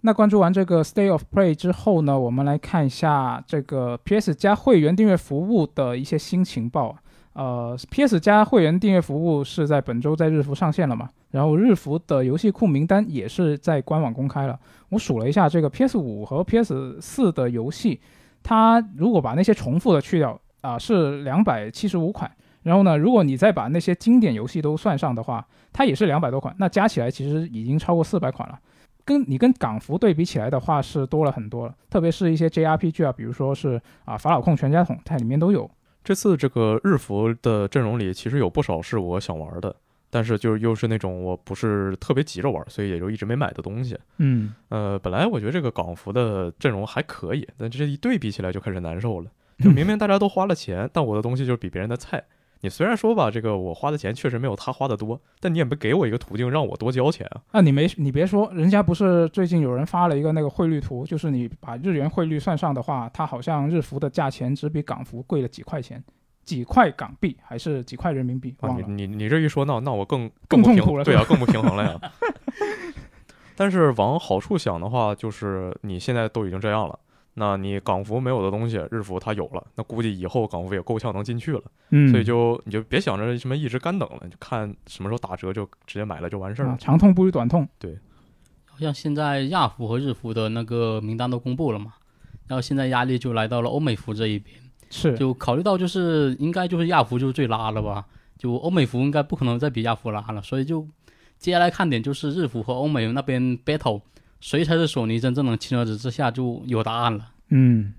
那关注完这个 Stay of Play 之后呢，我们来看一下这个 PS 加会员订阅服务的一些新情报。呃，PS 加会员订阅服务是在本周在日服上线了嘛？然后日服的游戏库名单也是在官网公开了。我数了一下，这个 PS 五和 PS 四的游戏，它如果把那些重复的去掉啊、是两百七十五款。然后呢，如果你再把那些经典游戏都算上的话，它也是两百多款，那加起来其实已经超过四百款了。跟你跟港服对比起来的话，是多了很多了。特别是一些 JRPG 啊，比如说是啊法老控全家桶，它里面都有。这次这个日服的阵容里，其实有不少是我想玩的，但是就是又是那种我不是特别急着玩，所以也就一直没买的东西。嗯，呃，本来我觉得这个港服的阵容还可以，但这一对比起来就开始难受了。就明明大家都花了钱，但我的东西就是比别人的菜。你虽然说吧，这个我花的钱确实没有他花的多，但你也没给我一个途径让我多交钱啊。啊，你没你别说，人家不是最近有人发了一个那个汇率图，就是你把日元汇率算上的话，它好像日服的价钱只比港服贵了几块钱，几块港币还是几块人民币，啊，你你你这一说，那那我更更痛不平对啊，苦了是吧更不平衡了呀。但是往好处想的话，就是你现在都已经这样了，那你港服没有的东西，日服它有了，那估计以后港服也够呛能进去了。嗯，所以就你就别想着什么一直干等了，就看什么时候打折就直接买了就完事儿了。啊，长痛不如短痛。对好像现在亚服和日服的那个名单都公布了嘛，然后现在压力就来到了欧美服这一边，是，就考虑到就是应该就是亚服就是最拉了吧，就欧美服应该不可能再比亚服拉了，所以就接下来看点就是日服和欧美那边 battle，谁才是索尼真正的亲儿子之下就有答案了。嗯，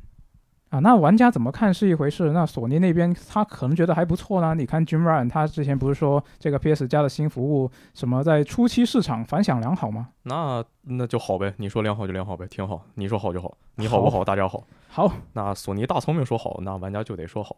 啊，那玩家怎么看是一回事，那索尼那边他可能觉得还不错呢。你看 Jim Ryan 他之前不是说这个 PS 加的新服务什么在初期市场反响良好吗？那那就好呗，你说良好就良好呗，挺好。你说好就好，你好我好大家好。好，那索尼大聪明说好，那玩家就得说好。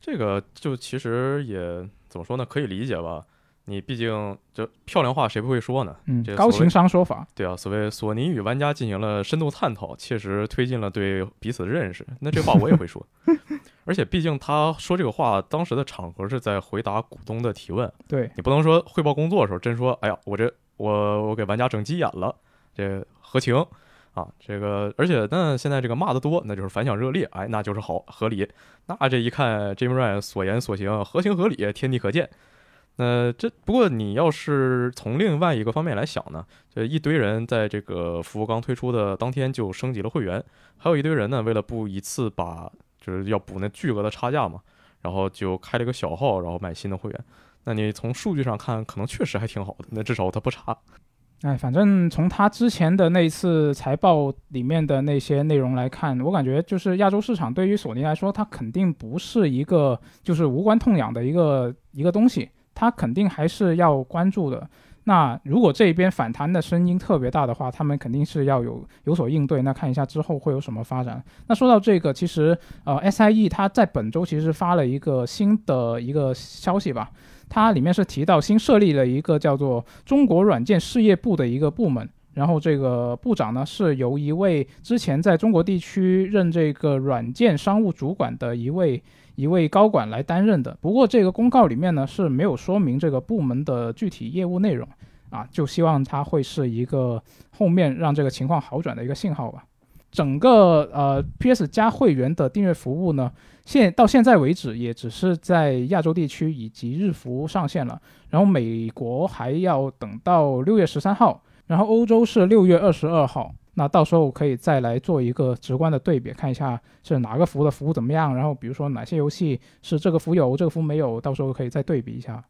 这个就其实也怎么说呢，可以理解吧。你毕竟这漂亮话谁不会说呢？嗯这，高情商说法，对啊，所谓索尼与玩家进行了深度探讨，切实推进了对彼此的认识。那这话我也会说，而且毕竟他说这个话，当时的场合是在回答股东的提问，对，你不能说汇报工作的时候真说，哎呀，我这我我给玩家整急眼了，这合情啊？这个而且那现在这个骂的多，那就是反响热烈，哎，那就是好合理。那这一看，Jim Ryan 所言所行合情合理，天地可见。那这不过你要是从另外一个方面来想呢，这一堆人在这个服务刚推出的当天就升级了会员，还有一堆人呢，为了不一次把就是要补那巨额的差价嘛，然后就开了个小号，然后买新的会员。那你从数据上看，可能确实还挺好的，那至少它不差。哎，反正从他之前的那一次财报里面的那些内容来看，我感觉就是亚洲市场对于索尼来说，它肯定不是一个就是无关痛痒的一个一个东西，它肯定还是要关注的。那如果这边反弹的声音特别大的话，他们肯定是要有有所应对。那看一下之后会有什么发展。那说到这个，其实呃，SIE 它在本周其实发了一个新的一个消息吧，它里面是提到新设立了一个叫做中国软件事业部的一个部门。然后这个部长呢是由一位之前在中国地区任这个软件商务主管的一位一位高管来担任的。不过这个公告里面呢是没有说明这个部门的具体业务内容啊，就希望它会是一个后面让这个情况好转的一个信号吧。整个呃 PS 加会员的订阅服务呢，现到现在为止也只是在亚洲地区以及日服上线了，然后美国还要等到六月十三号。然后欧洲是六月二十二号，那到时候可以再来做一个直观的对比，看一下是哪个服的服务怎么样，然后比如说哪些游戏是这个服有，这个服没有，到时候可以再对比一下。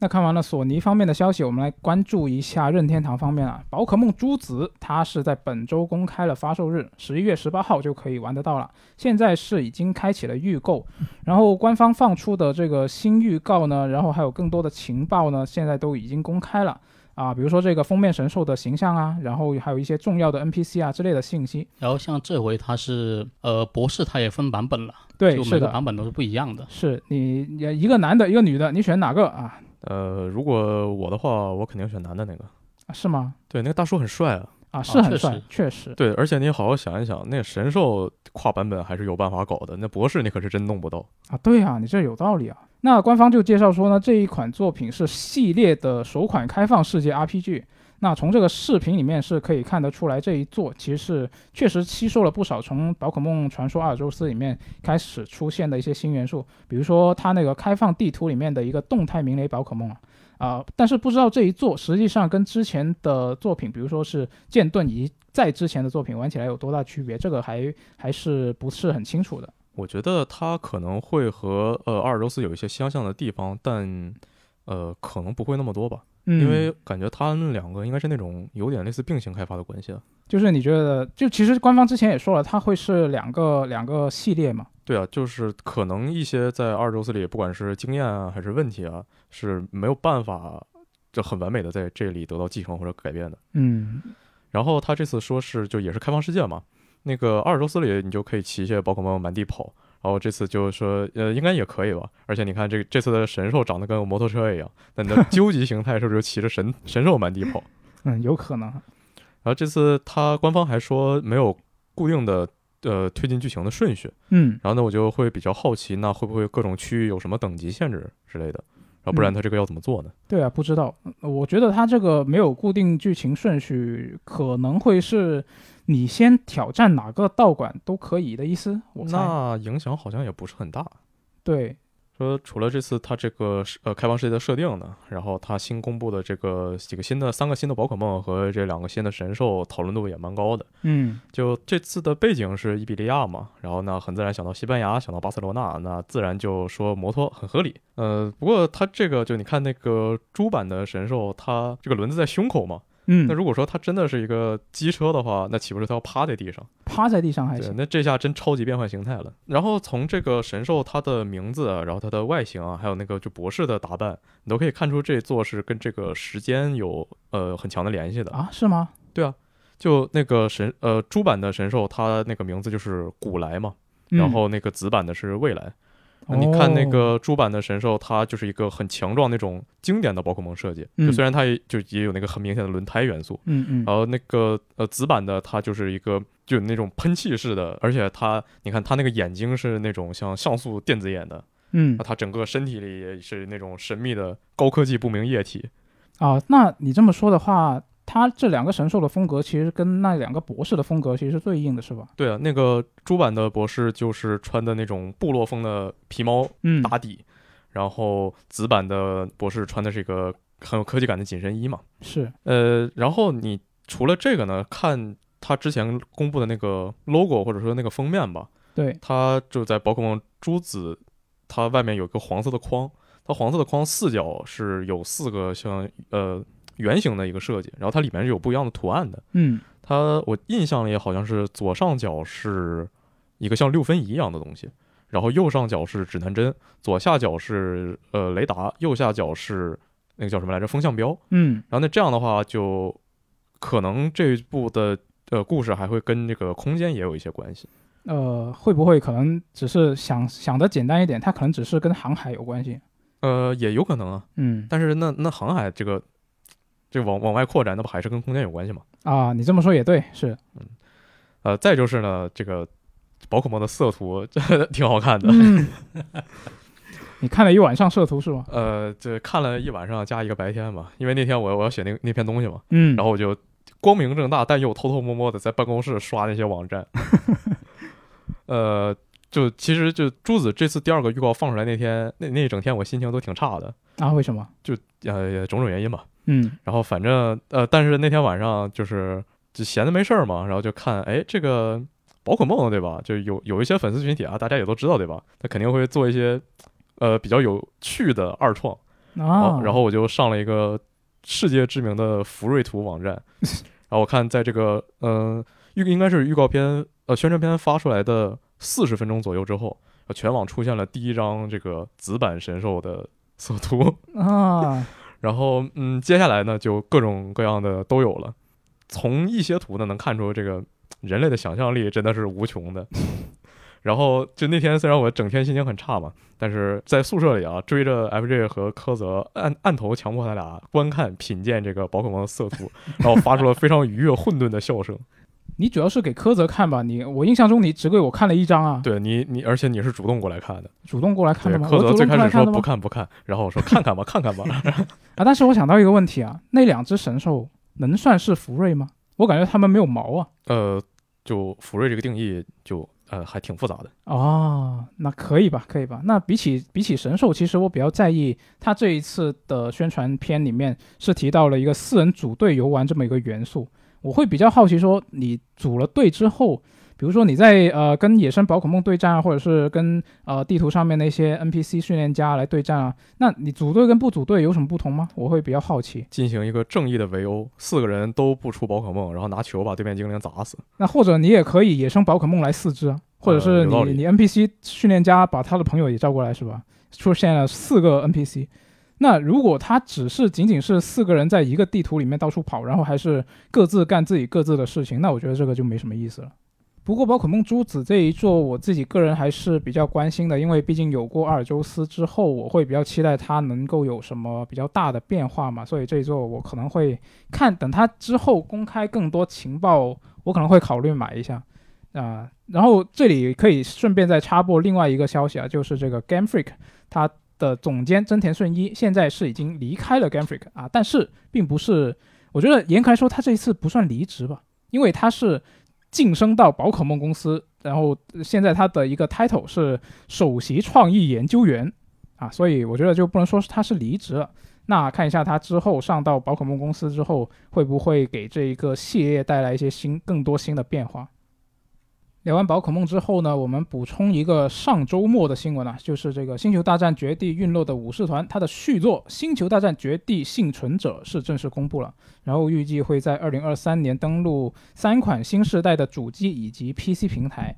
那看完了索尼方面的消息，我们来关注一下任天堂方面啊。宝可梦朱紫它是在本周公开了发售日，十一月十八号就可以玩得到了。现在是已经开启了预购，然后官方放出的这个新预告呢，然后还有更多的情报呢，现在都已经公开了。啊，比如说这个封面神兽的形象啊，然后还有一些重要的 NPC 啊之类的信息。然后像这回它是呃博士，它也分版本了，对，就是每个的，版本都是不一样的。是你你一个男的，一个女的，你选哪个啊？呃，如果我的话，我肯定选男的那个。啊是吗？对，那个大叔很帅啊。啊，是很帅确实，确实。对，而且你好好想一想，那个神兽跨版本还是有办法搞的，那博士你可是真弄不到。啊，对啊，你这有道理啊。那官方就介绍说呢，这一款作品是系列的首款开放世界 RPG。那从这个视频里面是可以看得出来，这一作其实是确实吸收了不少从《宝可梦传说阿尔宙斯》里面开始出现的一些新元素，比如说它那个开放地图里面的一个动态鸣雷宝可梦啊。啊、但是不知道这一作实际上跟之前的作品，比如说是剑盾以及在之前的作品玩起来有多大区别，这个还还是不是很清楚的。我觉得它可能会和呃阿尔宙斯有一些相像的地方，但呃可能不会那么多吧，嗯，因为感觉他们两个应该是那种有点类似并行开发的关系啊。就是你觉得，就其实官方之前也说了，它会是两个两个系列嘛？对啊，就是可能一些在阿尔宙斯里，不管是经验啊还是问题啊，是没有办法就很完美的在这里得到继承或者改变的。嗯，然后他这次说是就也是开放世界嘛，那个阿尔宙斯里你就可以骑一些宝可梦满地跑，然后这次就说呃应该也可以吧，而且你看这这次的神兽长得跟摩托车一样，那你的究极形态是不是就骑着神神兽满地跑？嗯，有可能。然后这次他官方还说没有固定的呃推进剧情的顺序，嗯，然后呢我就会比较好奇，那会不会各种区域有什么等级限制之类的？然后不然他这个要怎么做呢？对啊，不知道。呃我觉得他这个没有固定剧情顺序，可能会是你先挑战哪个道馆都可以的意思。我。那影响好像也不是很大。对，说除了这次它这个是呃开放世界的设定呢，然后它新公布的这个几个新的三个新的宝可梦和这两个新的神兽讨论度也蛮高的。嗯，就这次的背景是伊比利亚嘛，然后呢很自然想到西班牙，想到巴塞罗那，那自然就说摩托很合理。呃，不过它这个就你看那个猪版的神兽，它这个轮子在胸口嘛，嗯，那如果说它真的是一个机车的话，那岂不是它要趴在地上？趴在地上还对，行。那这下真超级变换形态了。然后从这个神兽它的名字啊，然后它的外形啊，还有那个就博士的打扮，你都可以看出这座是跟这个时间有呃很强的联系的。啊，是吗？对啊，就那个神呃猪版的神兽，它那个名字就是古来嘛，嗯然后那个子版的是未来。哦你看那个猪版的神兽，它就是一个很强壮那种经典的宝可梦设计，嗯。就虽然它也就也有那个很明显的轮胎元素，嗯嗯。然后那个呃紫版的它就是一个就有那种喷气式的，而且它你看它那个眼睛是那种像像素电子眼的，嗯。那它整个身体里也是那种神秘的高科技不明液体。啊，那你这么说的话，它这两个神兽的风格其实跟那两个博士的风格其实是对应的，是吧？对啊，那个猪版的博士就是穿的那种部落风的皮毛嗯打底，然后紫版的博士穿的是一个很有科技感的紧身衣嘛。是，呃，然后你除了这个呢，看他之前公布的那个 logo 或者说那个封面吧，对，它就在宝可梦朱紫，它外面有个黄色的框，它黄色的框四角是有四个像呃圆形的一个设计，然后它里面是有不一样的图案的。嗯它我印象里好像是左上角是一个像六分仪一样的东西，然后右上角是指南针，左下角是呃雷达，右下角是那个叫什么来着风向标。嗯然后那这样的话，就可能这一部的呃故事还会跟这个空间也有一些关系。呃，会不会可能只是想想的简单一点，它可能只是跟航海有关系？呃，也有可能啊，嗯但是那那航海这个这往往外扩展，那不还是跟空间有关系吗？啊，你这么说也对，是，嗯呃，再就是呢，这个宝可梦的色图真 的挺好看的。嗯，你看了一晚上色图是吗？呃，这看了一晚上加一个白天吧，因为那天我我要写那那篇东西嘛，嗯，然后我就光明正大但又偷偷摸摸的在办公室刷那些网站。呃，就其实就朱子这次第二个预告放出来那天，那那一整天我心情都挺差的，啊，为什么？就呃，种种原因吧。嗯然后反正呃，但是那天晚上就是就闲着没事儿嘛，然后就看，哎，这个宝可梦对吧？就有有一些粉丝群体啊，大家也都知道对吧？他肯定会做一些呃比较有趣的二创。啊，然后我就上了一个世界知名的福瑞图网站，然后我看在这个嗯预应该是预告片呃宣传片发出来的四十分钟左右之后，呃全网出现了第一张这个紫版神兽的色图，啊，然后嗯接下来呢就各种各样的都有了，从一些图呢能看出这个人类的想象力真的是无穷的。然后就那天虽然我整天心情很差嘛，但是在宿舍里啊追着 FJ 和柯泽按按头强迫他俩观看品鉴这个宝可梦的色图，然后发出了非常愉悦混沌的笑声。你主要是给柯泽看吧？你我印象中你只给我看了一张啊，对你你而且你是主动过来看的，主动过来看的吗？柯泽最开始说不看不看，然后我说看看吧看看吧，啊，但是我想到一个问题啊，那两只神兽能算是福瑞吗？我感觉他们没有毛啊。呃，就福瑞这个定义就呃还挺复杂的。哦，那可以吧，可以吧。那比起比起神兽，其实我比较在意它这一次的宣传片里面是提到了一个四人组队游玩这么一个元素。我会比较好奇说，你组了队之后，比如说你在呃跟野生宝可梦对战啊，或者是跟呃地图上面那些 NPC 训练家来对战啊，那你组队跟不组队有什么不同吗？我会比较好奇。进行一个正义的围殴，四个人都不出宝可梦，然后拿球把对面精灵砸死。那或者你也可以野生宝可梦来四只啊，或者是你、你 NPC 训练家把他的朋友也叫过来是吧？出现了四个 NPC，那如果他只是仅仅是四个人在一个地图里面到处跑，然后还是各自干自己各自的事情，那我觉得这个就没什么意思了。不过宝可梦珠子这一座，我自己个人还是比较关心的，因为毕竟有过阿尔宙斯之后，我会比较期待它能够有什么比较大的变化嘛，所以这一座我可能会看，等它之后公开更多情报，我可能会考虑买一下啊、然后这里可以顺便再插播另外一个消息啊，就是这个 Game Freak 它的总监真田顺一现在是已经离开了 Game Freak 啊，但是并不是，我觉得严格来说他这一次不算离职吧，因为他是晋升到宝可梦公司，然后现在他的一个 title 是首席创意研究员啊，所以我觉得就不能说是他是离职了。那看一下他之后上到宝可梦公司之后，会不会给这一个系列带来一些新、更多新的变化？聊完宝可梦之后呢，我们补充一个上周末的新闻啊，就是这个《星球大战：绝地陨落的武士团》它的续作《星球大战：绝地幸存者》是正式公布了，然后预计会在二零二三年登陆三款新世代的主机以及 PC 平台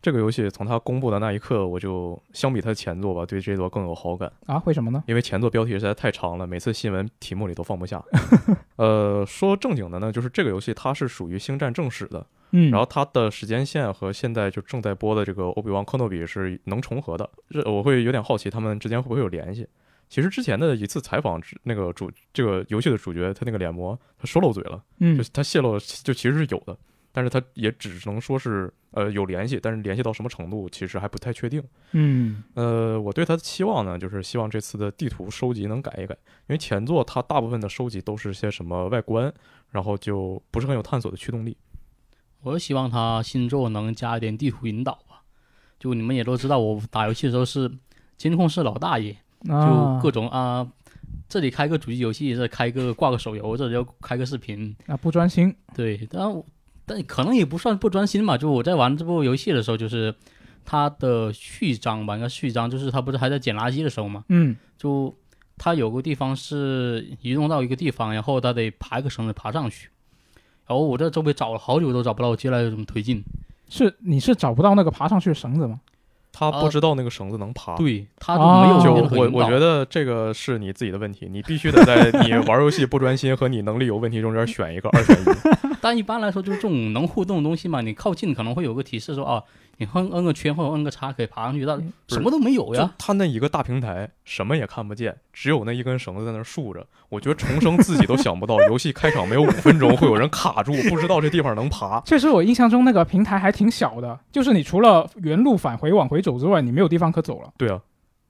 这个游戏从它公布的那一刻，我就相比它的前作吧，对这座更有好感。啊？为什么呢？因为前作标题实在太长了，每次新闻题目里都放不下。呃，说正经的呢，就是这个游戏它是属于星战正史的，嗯，然后它的时间线和现在就正在播的这个欧比旺克诺比是能重合的，这我会有点好奇他们之间会不会有联系。其实之前的一次采访，那个主这个游戏的主角他那个脸模他说漏嘴了，嗯。就他泄露了就其实是有的，但是他也只能说是呃有联系，但是联系到什么程度其实还不太确定。嗯。呃，我对他的期望呢，就是希望这次的地图收集能改一改，因为前作它大部分的收集都是些什么外观，然后就不是很有探索的驱动力。我是希望他新作能加一点地图引导吧。就你们也都知道，我打游戏的时候是监控是老大爷，就啊各种啊，这里开个主机游戏，这里开个挂个手游，这里要开个视频，啊不专心，对，但但可能也不算不专心嘛。就我在玩这部游戏的时候，就是他的序章吧，应该序章，就是他不是还在捡垃圾的时候嘛，嗯。就他有个地方是移动到一个地方，然后他得爬一个绳子爬上去，然后我在周围找了好久都找不到接下来怎么推进。是你是找不到那个爬上去的绳子吗？他不知道那个绳子能爬。对，他就没有哦就我我觉得这个是你自己的问题，你必须得在 你玩游戏不专心和你能力有问题中间选一个二选一。但一般来说，就是这种能互动的东西嘛，你靠近可能会有个提示说，哦，你摁摁个圈或者摁个叉可以爬上去，但是什么都没有呀。他那一个大平台什么也看不见，只有那一根绳子在那儿竖着。我觉得重生自己都想不到，游戏开场没有五分钟会有人卡住，不知道这地方能爬。确实，我印象中那个平台还挺小的，就是你除了原路返回往回走之外，你没有地方可走了。对啊，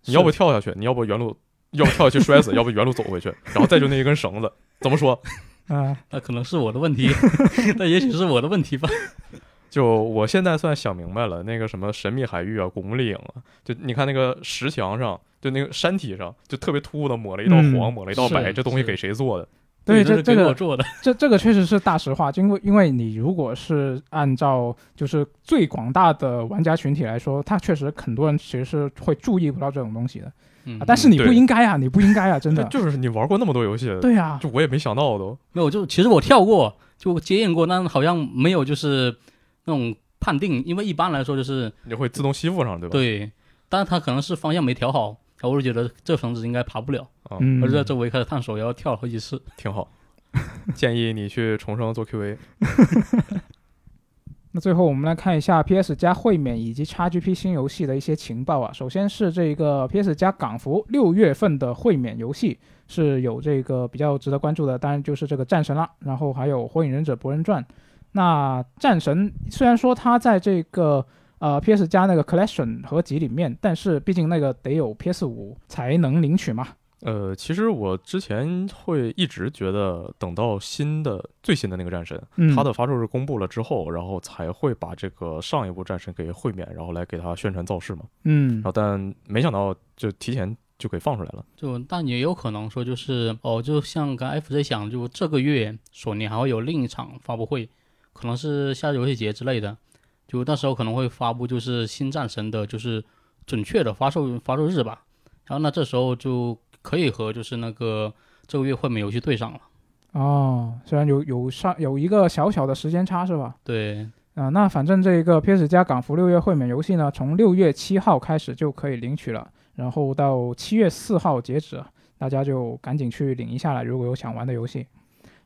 你要不跳下去，你要不原路，要不跳下去摔死，要不原路走回去，然后再就那一根绳子，怎么说？啊、那可能是我的问题，那也许是我的问题吧。就我现在算想明白了，那个什么神秘海域啊、古墓丽影啊，就你看那个石墙上，就那个山体上，就特别突兀的抹了一道黄，嗯抹了一道白，这东西给谁做的？对，这是这这个我做的，这这个确实是大实话，因为因为你如果是按照就是最广大的玩家群体来说，他确实很多人其实是会注意不到这种东西的、嗯啊，但是你不对应该啊，你不应该啊，真的。就是你玩过那么多游戏，对呀，就我也没想到都。没有，就其实我跳过，就接应过，但好像没有就是那种判定，因为一般来说就是你会自动吸附上，对吧？对，但是它可能是方向没调好，我就觉得这绳子应该爬不了，啊，嗯我就在周围开始探索，然后跳了好几次。挺好。建议你去重生做 QA。那最后我们来看一下 PS 加会免以及 XGP 新游戏的一些情报啊。首先是这个 PS 加港服六月份的会免游戏是有这个比较值得关注的，当然就是这个战神啦，然后还有火影忍者博人传。那战神虽然说它在这个呃 PS 加那个 Collection 合集里面，但是毕竟那个得有 PS 五才能领取嘛。呃，其实我之前会一直觉得，等到新的最新的那个战神，嗯，它的发售日公布了之后，然后才会把这个上一部战神给会免，然后来给它宣传造势嘛。嗯然后但没想到就提前就给放出来了。就但也有可能说就是哦，就像刚 FJ 想，就这个月索尼还会有另一场发布会，可能是夏日游戏节之类的，就到时候可能会发布就是新战神的，就是准确的发售发售日吧。然后那这时候就可以和就是那个这个月会美游戏对上了。哦，虽然有有上有一个小小的时间差是吧？对，啊，那反正这一个 PS 加港服六月会免游戏呢，从六月七号开始就可以领取了，然后到七月四号截止，大家就赶紧去领一下了，如果有想玩的游戏。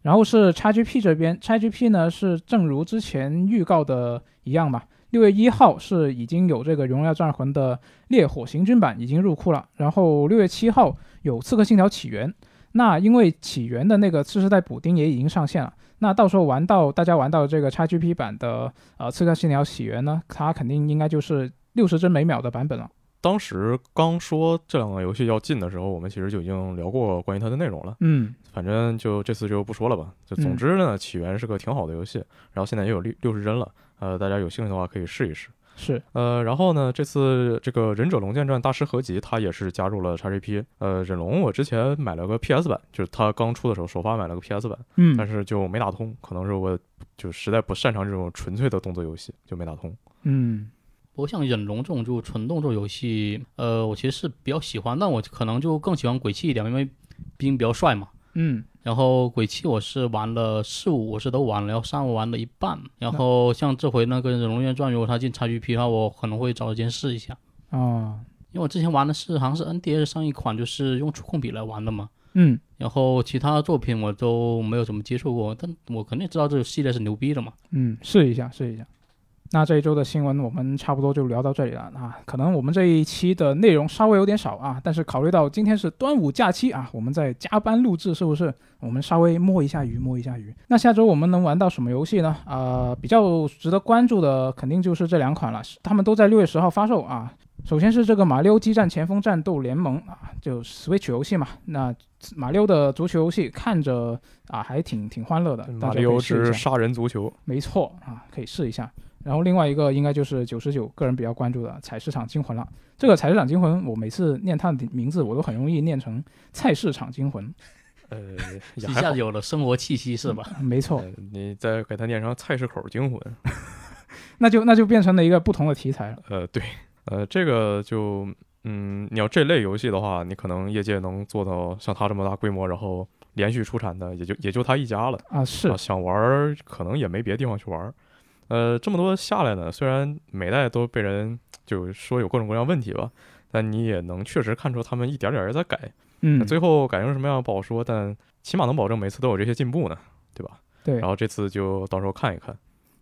然后是 XGP 这边，XGP 呢是正如之前预告的一样嘛，六月一号是已经有这个《荣耀战魂》的烈火行军版已经入库了，然后六月七号有《刺客信条：起源》，那因为起源的那个次世代补丁也已经上线了。那到时候玩到大家玩到这个 XGP 版的呃《刺客信条：起源》呢，它肯定应该就是六十帧每秒的版本了。当时刚说这两个游戏要进的时候，我们其实就已经聊过关于它的内容了。嗯反正就这次就不说了吧。就总之呢，起源是个挺好的游戏，然后现在也有六六十帧了，呃，大家有兴趣的话可以试一试。是，呃，然后呢，这次这个《忍者龙剑传大师合集》它也是加入了 XGP。呃，忍龙我之前买了个 PS 版，就是它刚出的时候首发买了个 PS 版，嗯但是就没打通，可能是我就实在不擅长这种纯粹的动作游戏，就没打通。嗯不过像忍龙这种就纯动作游戏，呃，我其实是比较喜欢，但我可能就更喜欢鬼泣一点，因为毕竟比较帅嘛。嗯然后鬼泣我是玩了四五，我是都玩了，然后三我玩了一半。然后像这回那个《忍龙院传》，如果它进 XGP 的话，我可能会找时间试一下。哦因为我之前玩的是好像是 NDS 上一款，就是用触控笔来玩的嘛。嗯，然后其他作品我都没有怎么接触过，但我肯定知道这个系列是牛逼的嘛。嗯，试一下，试一下。那这一周的新闻我们差不多就聊到这里了啊。可能我们这一期的内容稍微有点少啊，但是考虑到今天是端午假期啊，我们在加班录制，是不是？我们稍微摸一下鱼，摸一下鱼。那下周我们能玩到什么游戏呢？啊，比较值得关注的肯定就是这两款了，他们都在六月十号发售啊。首先是这个《马里奥激战前锋战斗联盟》啊，就 Switch 游戏嘛。那马里奥的足球游戏看着啊还挺挺欢乐的，马里奥之杀人足球，没错啊，可以试一下。然后另外一个应该就是九十九个人比较关注的《采市场惊魂》了。这个《采市场惊魂》，我每次念它的名字，我都很容易念成《菜市场惊魂》。呃，一下有了生活气息是吧？没错。你再给它念成《菜市口惊魂》，那就那就变成了一个不同的题材了。呃，对，呃，这个就嗯，你要这类游戏的话，你可能业界能做到像它这么大规模，然后连续出产的，也就也就它一家了啊。是，想玩可能也没别的地方去玩。呃，这么多下来呢，虽然每代都被人就说有各种各样问题吧，但你也能确实看出他们一点点在改。嗯，最后改成什么样不好说，但起码能保证每次都有这些进步呢，对吧？对。然后这次就到时候看一看。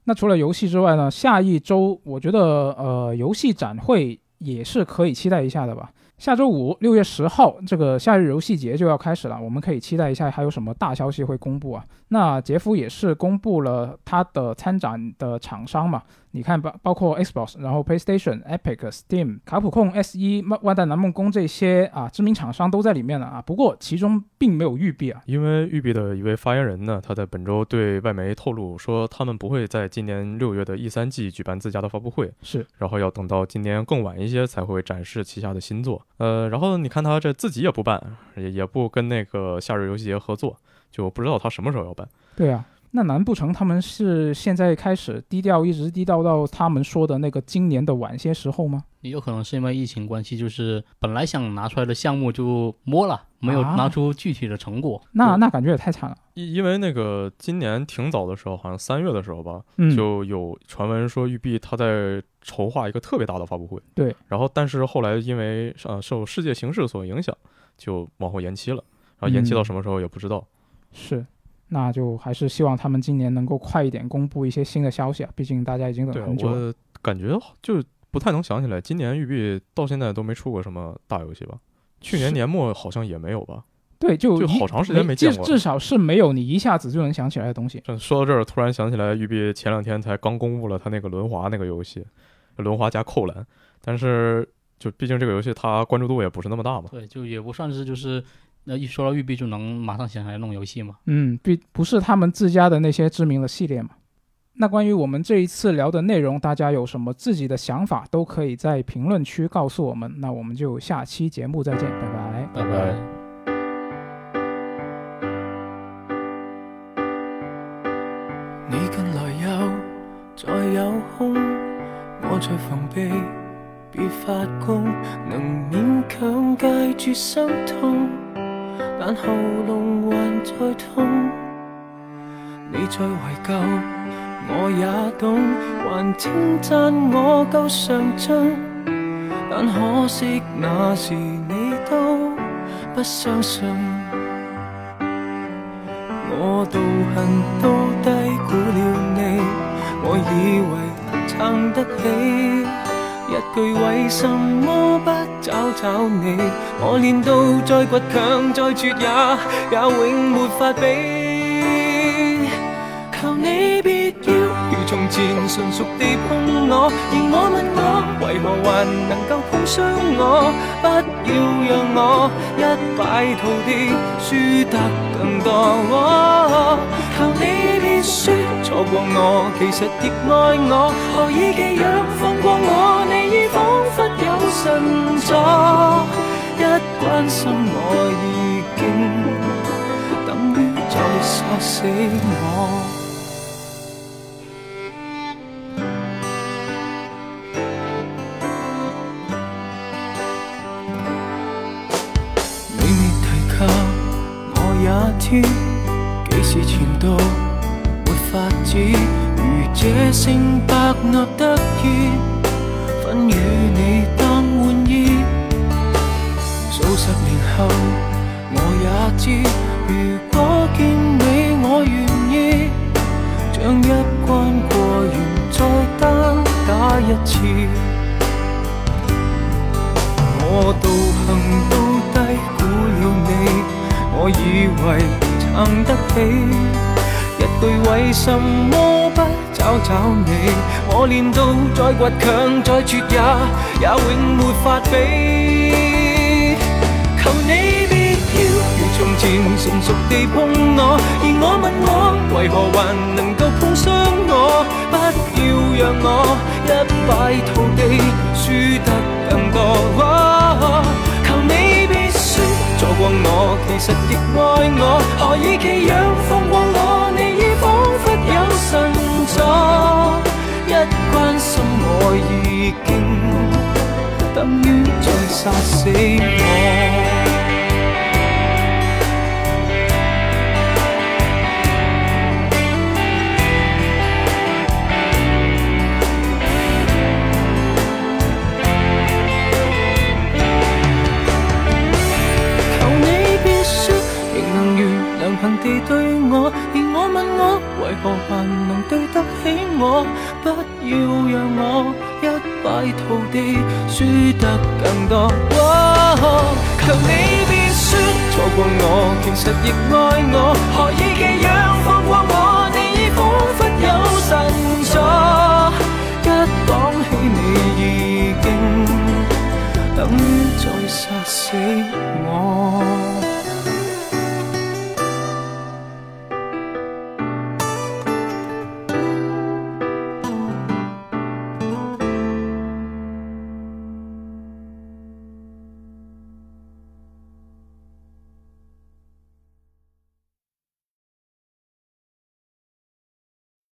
那除了游戏之外呢？下一周我觉得呃，游戏展会也是可以期待一下的吧。下周五六月十号，这个夏日游戏节就要开始了，我们可以期待一下还有什么大消息会公布啊？那杰夫也是公布了他的参展的厂商嘛？你看包包括 Xbox，然后 PlayStation、Epic、Steam、卡普空、S 一、万万代南梦宫这些啊知名厂商都在里面了啊。不过其中并没有育碧啊，因为育碧的一位发言人呢，他在本周对外媒透露说，他们不会在今年六月的 E 三季举办自家的发布会，是，然后要等到今年更晚一些才会展示旗下的新作。呃，然后你看他这自己也不办，也也不跟那个夏日游戏节合作，就不知道他什么时候要办。对啊。那难不成他们是现在开始低调，一直低调到他们说的那个今年的晚些时候吗？也有可能是因为疫情关系，就是本来想拿出来的项目就摸了，没有拿出具体的成果。那那感觉也太惨了。因因为那个今年挺早的时候，好像三月的时候吧，就有传闻说育碧他在筹划一个特别大的发布会。对。然后但是后来因为呃受世界形势所影响，就往后延期了。然后延期到什么时候也不知道。是。那就还是希望他们今年能够快一点公布一些新的消息啊！毕竟大家已经等很久了。我感觉就不太能想起来，今年育碧到现在都没出过什么大游戏吧？去年年末好像也没有吧？对，就就好长时间没见过。至少是没有你一下子就能想起来的东西。说到这儿，突然想起来，育碧前两天才刚公布了他那个轮滑那个游戏，轮滑加扣篮。但是就毕竟这个游戏它关注度也不是那么大嘛。对，就也不算是就是。那一说到育碧，就能马上想起来弄游戏吗？嗯，不不是他们自家的那些知名的系列嘛？那关于我们这一次聊的内容，大家有什么自己的想法，都可以在评论区告诉我们。那我们就下期节目再见，拜拜，拜拜。你近来又再有空，我在防备，别发功，能勉强戒绝心痛。但喉咙还在痛，你在怀旧，我也懂，还称赞我够上进，但可惜那时你都不相信，我道行都低估了你，我以为撑得起。一句为什么不找找你？我练到再倔强再绝也也永没法比。求你别要如从前纯熟地碰我，而我问我为何还能够碰伤我？不要让我一败涂地，输得更多。求你别说错过我，其实亦爱我，何以寄养放过我？忽有神助，一关心我已经等于在杀死我。你未提及，我也知。几时前度没法子，如这声白纳得意，为撑得起。一句为什么不找找你？我练到再倔强再绝也也永没法比。求你别要如从前成熟地碰我，而我问我为何还能够碰伤我？不要让我一败涂地，输得更多。过我，其实亦爱我，何以奇样放过我？你已仿佛有神助，一关心我已经等于再杀死我。恨地对我，而我问我，为何还能对得起我？不要让我一败涂地，输得更多。求你别说错过我，其实亦爱我，何以寄让放过我，你已仿佛有神助。一讲起你，已经等于再杀死我。